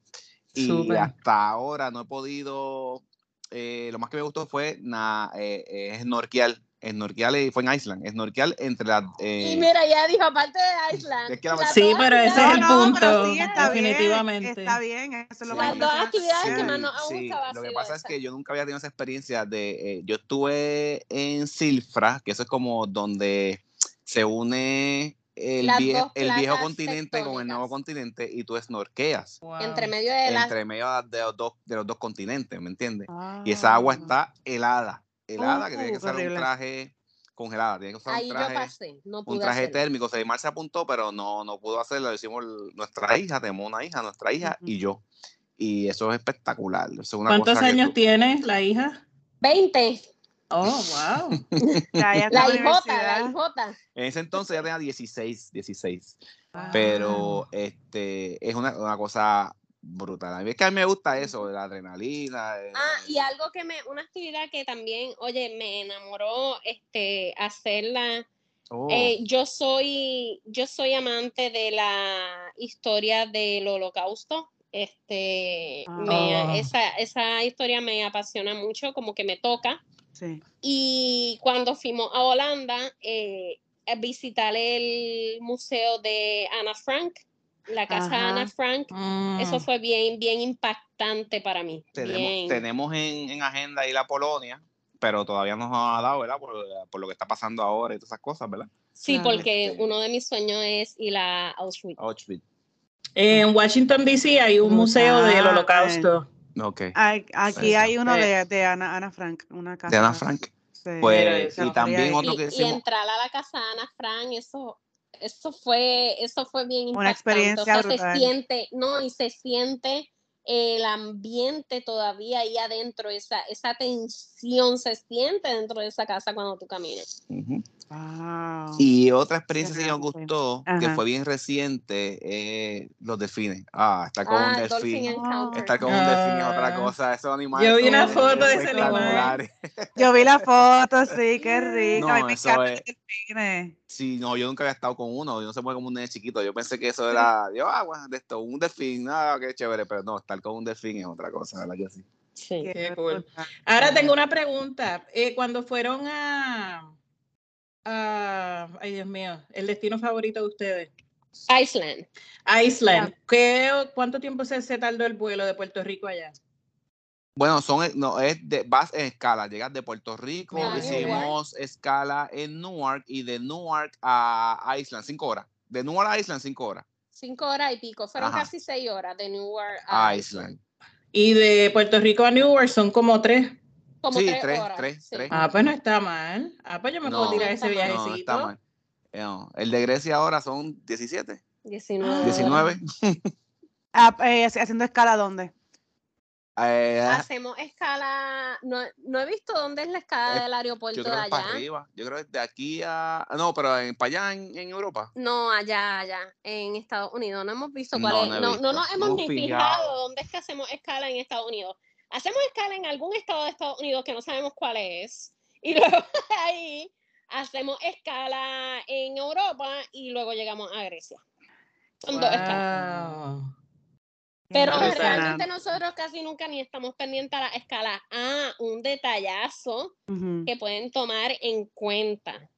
Y hasta ahora no he podido, eh, lo más que me gustó fue na, eh, eh, snorkear, snorkear y fue en Island, snorkear entre las... eh, Y mira, ya dijo, aparte de Island. Es que la- las Sí, pero ese es el no, punto, pero sí, está definitivamente. bien, está bien, eso es lo Las dos actividades que más nos ha Sí, lo que pasa es que yo nunca había tenido esa experiencia de, eh, yo estuve en Silfra, que eso es como donde se une el, vie- viejo continente con el nuevo continente y tú snorkeas Wow. Entre medio de las... entre medio de los, dos, de los dos continentes, ¿me entiendes? Y esa agua Ah. está helada, helada, que tiene que usar un traje congelada, tiene que usar Ahí un yo traje, pasé, no pude un traje hacerlo. térmico. Seymar se apuntó, pero no, no pudo hacerlo, lo hicimos nuestra hija, tenemos una hija, nuestra hija y yo. Y eso es espectacular. eso es una ¿Cuántos cosa años tú- tiene la hija? 20. Oh, wow. La en hijota, la universidad. hijota. En ese entonces ya tenía 16, 16. Ah. Pero este es una, una cosa brutal. A mí es que a mí me gusta eso, la adrenalina. de- Ah, y algo que me, una actividad que también, oye, me enamoró este hacerla. Oh, Eh, yo soy, yo soy amante de la historia del holocausto. Este, me- Ah. esa, esa historia me apasiona mucho, como que me toca. Sí. Y cuando fuimos a Holanda, eh, a visitar el museo de Ana Frank, la casa de. Ana Frank, Mm. eso fue bien, bien impactante para mí. tenemos bien. tenemos en, en agenda ir a Polonia, pero todavía no nos ha dado, ¿verdad? Por, por lo que está pasando ahora y todas esas cosas, ¿verdad? Sí, porque Este- uno de mis sueños es ir a Auschwitz. Auschwitz. En Washington, D.C. hay un museo del holocausto. Ok. Hay- aquí hay uno Eh. de, de Ana, Ana Frank, una casa. De Ana Frank. Sí. Pues, y también otro Y, que y hicimos. entrar a la casa de Ana Frank, eso, eso fue, eso fue bien Una impactante. experiencia o sea, brutal. se siente, no, y se siente el ambiente todavía ahí adentro, esa, esa tensión se siente dentro de esa casa cuando tú caminas. Wow. Y otra experiencia que nos gustó, que fue bien reciente, eh, los delfines. Ah, estar con Ah, un delfín. Estar con un delfín es otra Ah. cosa. Esos animales. Yo vi una foto de ese espectaculares. Yo vi la foto, sí, qué rico. No, me eso encantan es- delfines. Sí, no, yo nunca había estado con uno. Yo no se mueve como un nene chiquito. Yo pensé que eso era, yo, ah, bueno, de esto, un delfín, ah, qué chévere. Pero no, estar con un delfín es otra cosa, ¿verdad que sí? Sí. Qué cool. brutal. Ahora tengo una pregunta. Eh, cuando fueron a, a- Ay, Dios mío, el destino favorito de ustedes. Iceland. Iceland. ¿Qué, ¿Cuánto tiempo se, se tardó el vuelo de Puerto Rico allá? Bueno, son, no, es de, vas en escala. Llegas de Puerto Rico, Ah, hicimos escala en Newark y de Newark a Island, cinco horas. De Newark a Island, cinco horas. Cinco horas y pico. Fueron Ajá. casi seis horas de Newark A a Island. Y de Puerto Rico a Newark son como tres. Como Sí, tres, tres, horas. tres, sí. tres. Ah, pues no está mal. Ah, pues yo me puedo tirar no ese mal. No, no viajecito. está mal. Eh, no, El de Grecia ahora son 17, 19. 19. Ah, eh, haci- ¿Haciendo escala dónde? Eh, Hacemos escala. No, no he visto dónde es la escala del aeropuerto yo de creo para allá. arriba. Yo creo que es de aquí a. No, pero en, para allá en, en Europa. No, allá, allá, en Estados Unidos. No hemos visto cuál No, es. no No, nos No hemos ni fijado. fijado dónde es que hacemos escala en Estados Unidos. Hacemos escala en algún estado de Estados Unidos que no sabemos cuál es. Y luego de ahí hacemos escala en Europa y luego llegamos a Grecia. Son dos escalas. Pero realmente nosotros casi nunca ni estamos pendientes a la escala. Ah, un detallazo que pueden tomar en cuenta.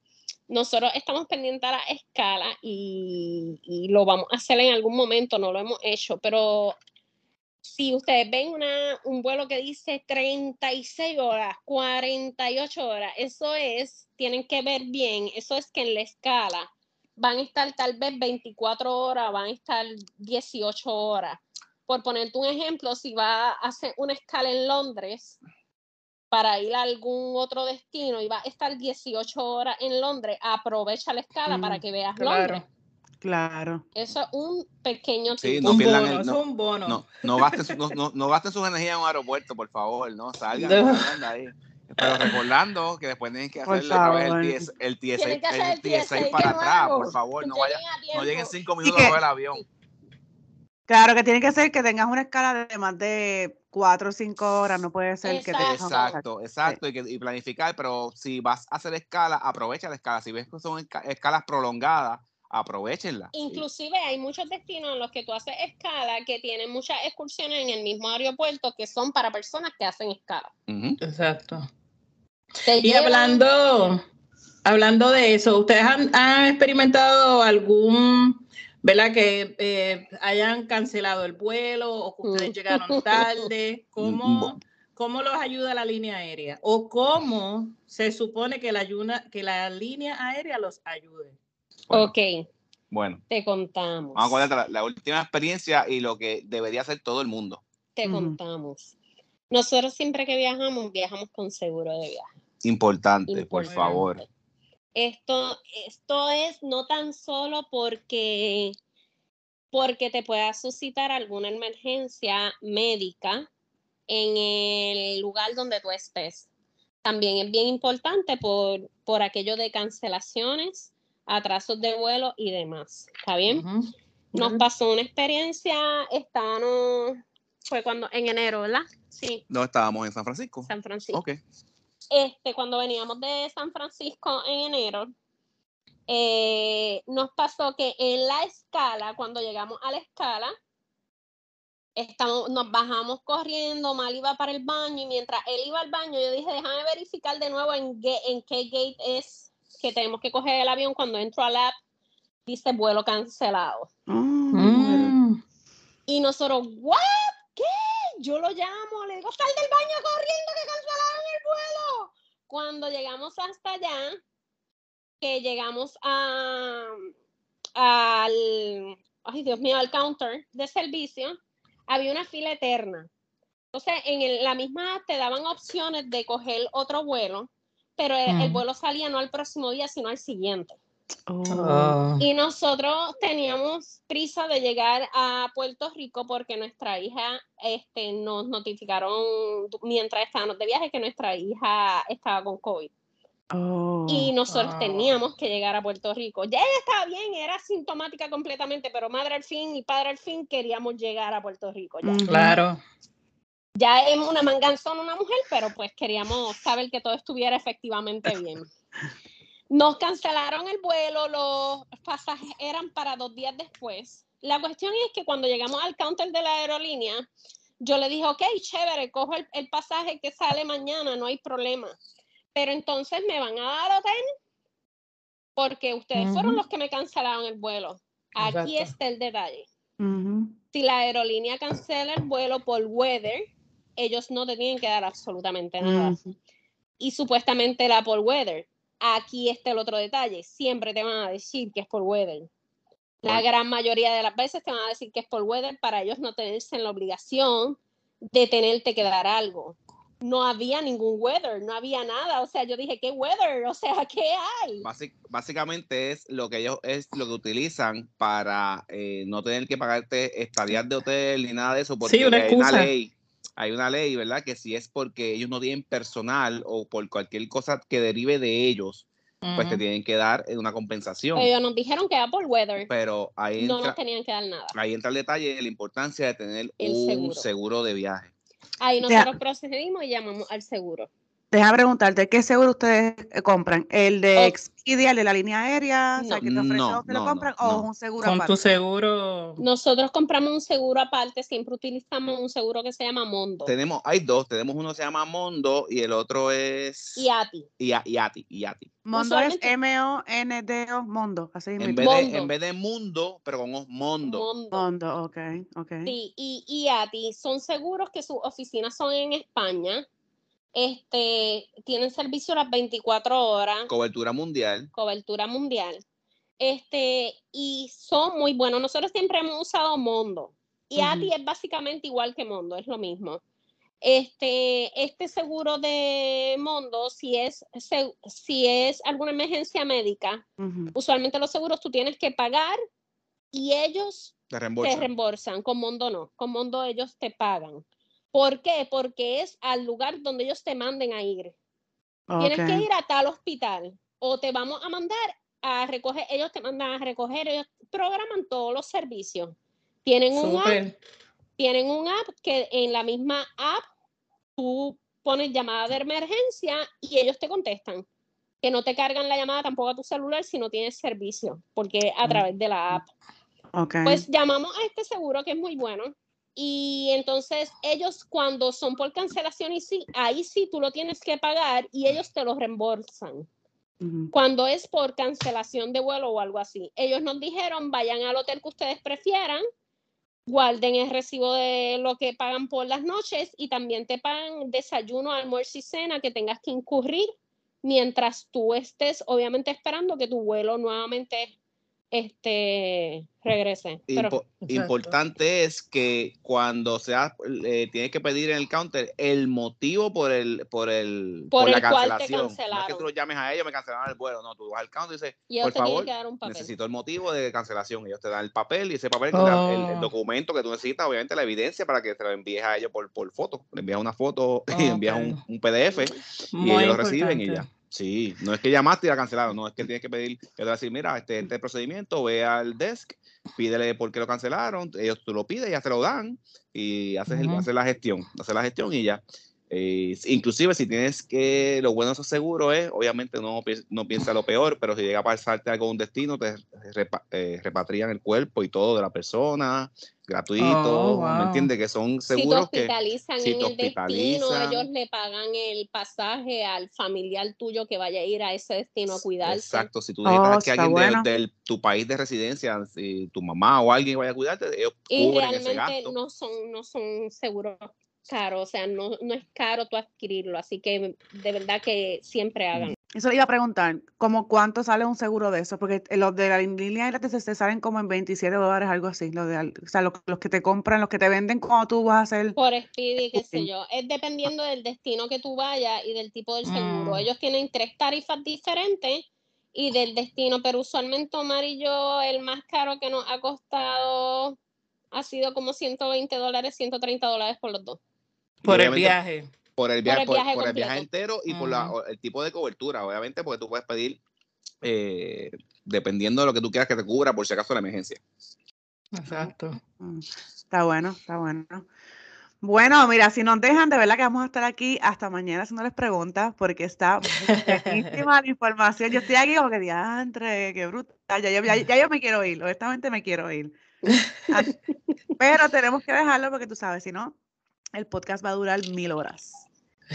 Nosotros estamos pendientes a la escala y, y lo vamos a hacer en algún momento, no lo hemos hecho, pero si ustedes ven una, un vuelo que dice 36 horas, 48 horas, eso es, tienen que ver bien, eso es que en la escala van a estar tal vez 24 horas, van a estar 18 horas. Por ponerte un ejemplo, si va a hacer una escala en Londres para ir a algún otro destino y va a estar 18 horas en Londres, aprovecha la escala para Mm, que veas claro. Londres. Claro. Eso es un pequeño Sí, no un pierdan bono, el- eso no, es un bono. No, no, gasten, su- no, no, gasten sus energías en un aeropuerto, por favor, no salgan, No. salgan de ahí. Pero recordando que después tienen que hacerle otra vez el favor. TS el TSA, el el TSA TSA para atrás, por favor, no, vayan, a no lleguen cinco minutos que- después del avión. Claro que tiene que ser que tengas una escala de más de cuatro o cinco horas, no puede ser que tengas Exacto, exacto, y, que, y planificar, pero si vas a hacer escala, aprovecha la escala. Si ves que son esca- escalas prolongadas, aprovechenla. Inclusive hay muchos destinos en los que tú haces escala que tienen muchas excursiones en el mismo aeropuerto que son para personas que hacen escala. Exacto. Te Y llevan- hablando, hablando de eso, ¿ustedes han, han experimentado algún, verdad, que eh, hayan cancelado el vuelo o que ustedes Mm. llegaron tarde? ¿Cómo, Bu- ¿Cómo los ayuda la línea aérea? ¿O cómo se supone que la, ayuna- que la línea aérea los ayude? Bueno, Ok, bueno, te contamos. vamos a contar la, la última experiencia y lo que debería hacer todo el mundo. Te contamos. Nosotros siempre que viajamos, viajamos con seguro de viaje. Importante, por Importante. favor. Esto, esto es no tan solo porque, porque te pueda suscitar alguna emergencia médica en el lugar donde tú estés. También es bien importante por, por aquello de cancelaciones, atrasos de vuelo y demás. ¿Está bien? Nos pasó una experiencia, estábamos, fue cuando, en enero, ¿verdad? Sí, No estábamos en San Francisco. San Francisco. Ok. Este, cuando veníamos de San Francisco en enero, eh, nos pasó que en la escala, cuando llegamos a la escala, estamos, nos bajamos corriendo, Mal iba para el baño y mientras él iba al baño, yo dije, déjame verificar de nuevo en, qué gate es que tenemos que coger el avión. Cuando entro al app, dice vuelo cancelado. Mm, Mm. Y nosotros, ¿what? ¿Qué? Yo lo llamo, le digo, sal del baño corriendo que cancelaron el vuelo. Cuando llegamos hasta allá, que llegamos a, al, ay Dios mío, al counter de servicio, había una fila eterna. Entonces, en el- la misma te daban opciones de coger otro vuelo, pero el, el Mm. vuelo salía no al próximo día, sino al siguiente. Oh. Oh. Y nosotros teníamos prisa de llegar a Puerto Rico porque nuestra hija, este, nos notificaron mientras estábamos de viaje que nuestra hija estaba con COVID. Oh. Y nosotros Ah. teníamos que llegar a Puerto Rico. Ya ella estaba bien, era sintomática completamente, pero madre al fin y padre al fin queríamos llegar a Puerto Rico. Ya, Ujú. Claro. ya es una manganzona una mujer, pero pues queríamos saber que todo estuviera efectivamente bien. Nos cancelaron el vuelo, los pasajes eran para dos días después. La cuestión es que cuando llegamos al counter de la aerolínea, yo le dije, ok, chévere, cojo el, el pasaje que sale mañana, no hay problema. Pero entonces me van a dar hotel porque ustedes fueron los que me cancelaron el vuelo. Aquí está el detalle. Si la aerolínea cancela el vuelo por weather, ellos no te tienen que dar absolutamente nada y supuestamente era por weather. Aquí está el otro detalle. Siempre te van a decir que es por weather. La gran mayoría de las veces te van a decir que es por weather para ellos no tenerse en la obligación de tenerte que dar algo. No había ningún weather, no había nada. O sea, yo dije, ¿qué weather? O sea, ¿qué hay? Basic- básicamente es lo que ellos es lo que utilizan para eh, no tener que pagarte estadías de hotel ni nada de eso porque Sí, una hay una excusa. ley hay una ley verdad que si es porque ellos no tienen personal o por cualquier cosa que derive de ellos pues te tienen que dar eh, una compensación Ellos nos dijeron que era por weather. pero ahí No entra, nos tenían que dar nada. ahí entra el detalle de la importancia de tener El un seguro. seguro de viaje Ahí nosotros procedimos y llamamos al seguro. Deja preguntarte, ¿qué seguro ustedes eh, compran? ¿El de Oh. Expedia, el de la línea aérea? O sea, No. que te ofrece No, que lo no, compran no, o no. un seguro Con tu aparte? seguro. Nosotros compramos un seguro aparte, siempre utilizamos un seguro que se llama Mondo. tenemos hay dos tenemos uno que se llama Mondo y el otro es Y ATI. Ia- Iati Iati Mondo es M-O-N-D-O, Mondo, así en mismo. vez, de, Mondo. en vez de mundo pero con os- Mondo Mondo. Mondo, ok, ok. Sí, y, y ATI son seguros que sus oficinas son en España. Este, tienen servicio las 24 horas, cobertura mundial cobertura mundial. Este, y son muy buenos. Nosotros siempre hemos usado Mondo. Y ATI es básicamente igual que Mondo, es lo mismo. Este, este seguro de Mondo, si es, si es alguna emergencia médica, usualmente los seguros tú tienes que pagar y ellos te reembolsan. Con Mondo no, con Mondo ellos te pagan. ¿Por qué? Porque es al lugar donde ellos te manden a ir. Tienes que ir a tal hospital o te vamos a mandar a recoger, ellos te mandan a recoger, ellos programan todos los servicios. Tienen un app, tienen un app que en la misma app tú pones llamada de emergencia y ellos te contestan. Que no te cargan la llamada tampoco a tu celular si no tienes servicio, porque a mm. través de la app. Pues llamamos a este seguro que es muy bueno. Y entonces ellos cuando son por cancelación y sí, ahí sí tú lo tienes que pagar y ellos te lo reembolsan. Cuando es por cancelación de vuelo o algo así. Ellos nos dijeron, vayan al hotel que ustedes prefieran, guarden el recibo de lo que pagan por las noches y también te pagan desayuno, almuerzo y cena que tengas que incurrir mientras tú estés obviamente esperando que tu vuelo nuevamente este, regrese. importante es que cuando sea, eh, tienes que pedir en el counter el motivo por el, por el, por, la cancelación. no es que tú lo llames a ellos, me cancelaron el vuelo. No, tú vas al counter y dices, por favor, necesito el motivo de cancelación. Ellos te dan el papel y ese papel, el, oh. documento que tú necesitas, obviamente la evidencia para que te lo envíes a ellos por, por foto. Le envías una foto y envías un, un, PDF y ellos lo reciben y ya. Sí, no es que llamaste y la cancelaron, no es que tienes que pedir, que te va a decir, mira, este, este procedimiento, ve al desk, pídele por qué lo cancelaron, ellos tú lo pides, ya te lo dan y haces, la gestión, haces la gestión y ya. Eh, inclusive si tienes que, lo bueno de esos seguros es, obviamente no, no piensa lo peor, pero si llega a pasarte algo un destino, te eh, repatrian el cuerpo y todo de la persona, gratuito, oh, ¿me entiendes? Que son seguros si te hospitalizan que en el destino, ellos le pagan el pasaje al familiar tuyo que vaya a ir a ese destino a cuidarse. Exacto, si tú necesitas oh, que alguien de, tu país de residencia, si tu mamá o alguien vaya a cuidarte, ellos y realmente no son, no son seguros caro, o sea, no, no es caro tú adquirirlo, así que de verdad que siempre hagan. Eso le iba a preguntar, ¿cómo cuánto sale un seguro de eso? Porque los de la línea la TCC salen como en 27 dólares, algo así. Los de, o sea, los, que te compran, los que te venden cuando tú vas a hacer. Por Speedy, qué sé yo. Es dependiendo del destino que tú vayas y del tipo del seguro. Mm. Ellos tienen tres tarifas diferentes y del destino, pero usualmente Omar y yo, el más caro que nos ha costado ha sido como 120 dólares, 130 dólares por los dos. Por el viaje. Por el viaje, por el viaje, entero y por la, el tipo de cobertura, obviamente, porque tú puedes pedir eh, dependiendo de lo que tú quieras que te cubra por si acaso la emergencia. Exacto. Está bueno, está bueno. Bueno, mira, si nos dejan, de verdad que vamos a estar aquí hasta mañana haciéndoles preguntas, porque está buenísima la información. Yo estoy aquí como que diantre, qué brutal. Ya, ya, ya, yo me quiero ir, honestamente me quiero ir. Pero tenemos que dejarlo porque tú sabes, si no, el podcast va a durar mil horas.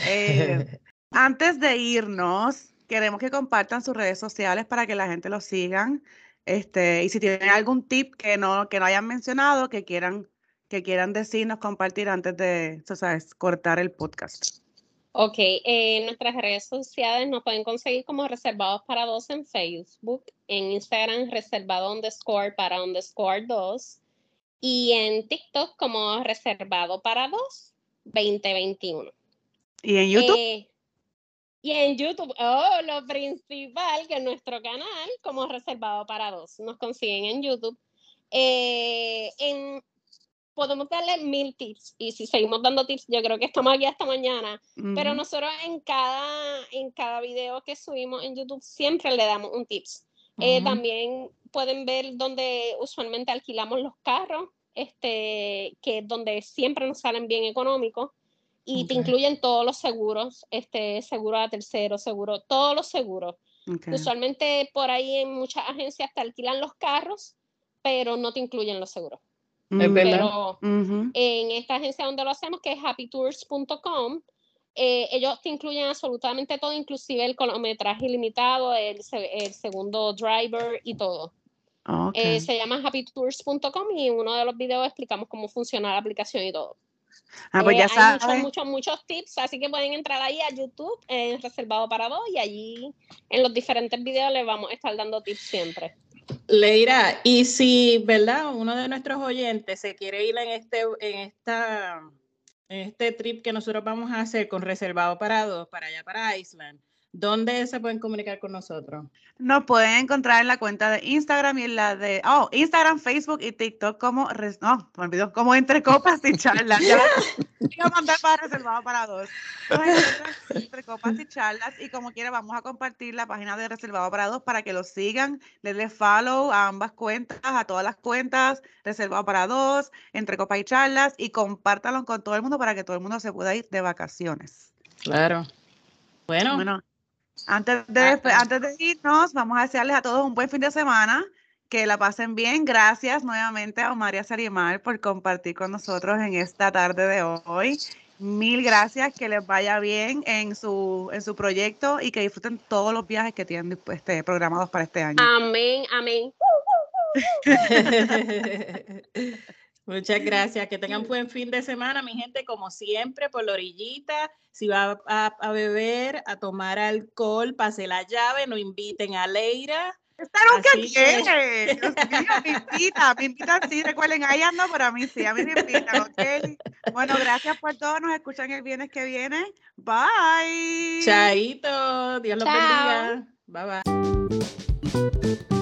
Eh, antes de irnos, queremos que compartan sus redes sociales para que la gente los sigan. Este, y si tienen algún tip que no, que no hayan mencionado, que quieran, que quieran decirnos, compartir antes de ¿sabes? cortar el podcast. Ok, en nuestras redes sociales nos pueden conseguir como reservados para dos en Facebook, en Instagram reservado underscore para underscore dos y en TikTok como reservado para dos 2021. ¿Y en YouTube? Eh, y en YouTube, oh, lo principal, que es nuestro canal, como reservado para dos. Nos consiguen en YouTube. Eh, en, podemos darle mil tips y si seguimos dando tips, yo creo que estamos aquí hasta mañana. Pero nosotros en cada, en cada video que subimos en YouTube siempre le damos un tips. Eh, también pueden ver donde usualmente alquilamos los carros este, que donde siempre nos salen bien económicos y te incluyen todos los seguros, este, seguro a tercero, seguro, todos los seguros. Usualmente por ahí en muchas agencias te alquilan los carros, pero no te incluyen los seguros. Pero en esta agencia donde lo hacemos, que es happytours.com, eh, ellos te incluyen absolutamente todo, inclusive el kilometraje ilimitado, el, el segundo driver y todo. Ah, eh, se llama happytours.com y en uno de los videos explicamos cómo funciona la aplicación y todo. Ah, pues ya eh, hay muchos, muchos, muchos tips, así que pueden entrar ahí a YouTube, en Reservado para Dos, y allí en los diferentes videos les vamos a estar dando tips siempre. Leira, y si, ¿verdad? Uno de nuestros oyentes se quiere ir en este, en esta, este trip que nosotros vamos a hacer con reservado para dos, para allá, para Iceland, ¿dónde se pueden comunicar con nosotros? Nos pueden encontrar en la cuenta de Instagram y en la de, oh, Instagram, Facebook y TikTok como, no, me olvidó, como Entre Copas y Charlas. Ya voy a mandar para reservado para dos. Entre Copas y Charlas y como quiera vamos a compartir la página de reservado para dos para que lo sigan, denle follow a ambas cuentas, a todas las cuentas, reservado para dos, Entre Copas y Charlas y compártanlo con todo el mundo para que todo el mundo se pueda ir de vacaciones. Claro. Bueno, bueno antes de, antes de irnos, vamos a desearles a todos un buen fin de semana, que la pasen bien. Gracias nuevamente a María Sarimar por compartir con nosotros en esta tarde de hoy. Mil gracias, que les vaya bien en su, en su proyecto y que disfruten todos los viajes que tienen este, programados para este año. Amén, amén. Muchas gracias. Que tengan buen fin de semana, mi gente, como siempre, por la orillita. Si va a, beber, a tomar alcohol, pase la llave, no inviten a Leira. Esta que quiere. Dios mío, me invita, me invita, sí, recuerden, ahí ando, pero a mí sí, a mí me invitan, ¿ok? Bueno, gracias por todo, nos escuchan el viernes que viene. Bye. Chaito, Dios los bendiga. Bye bye.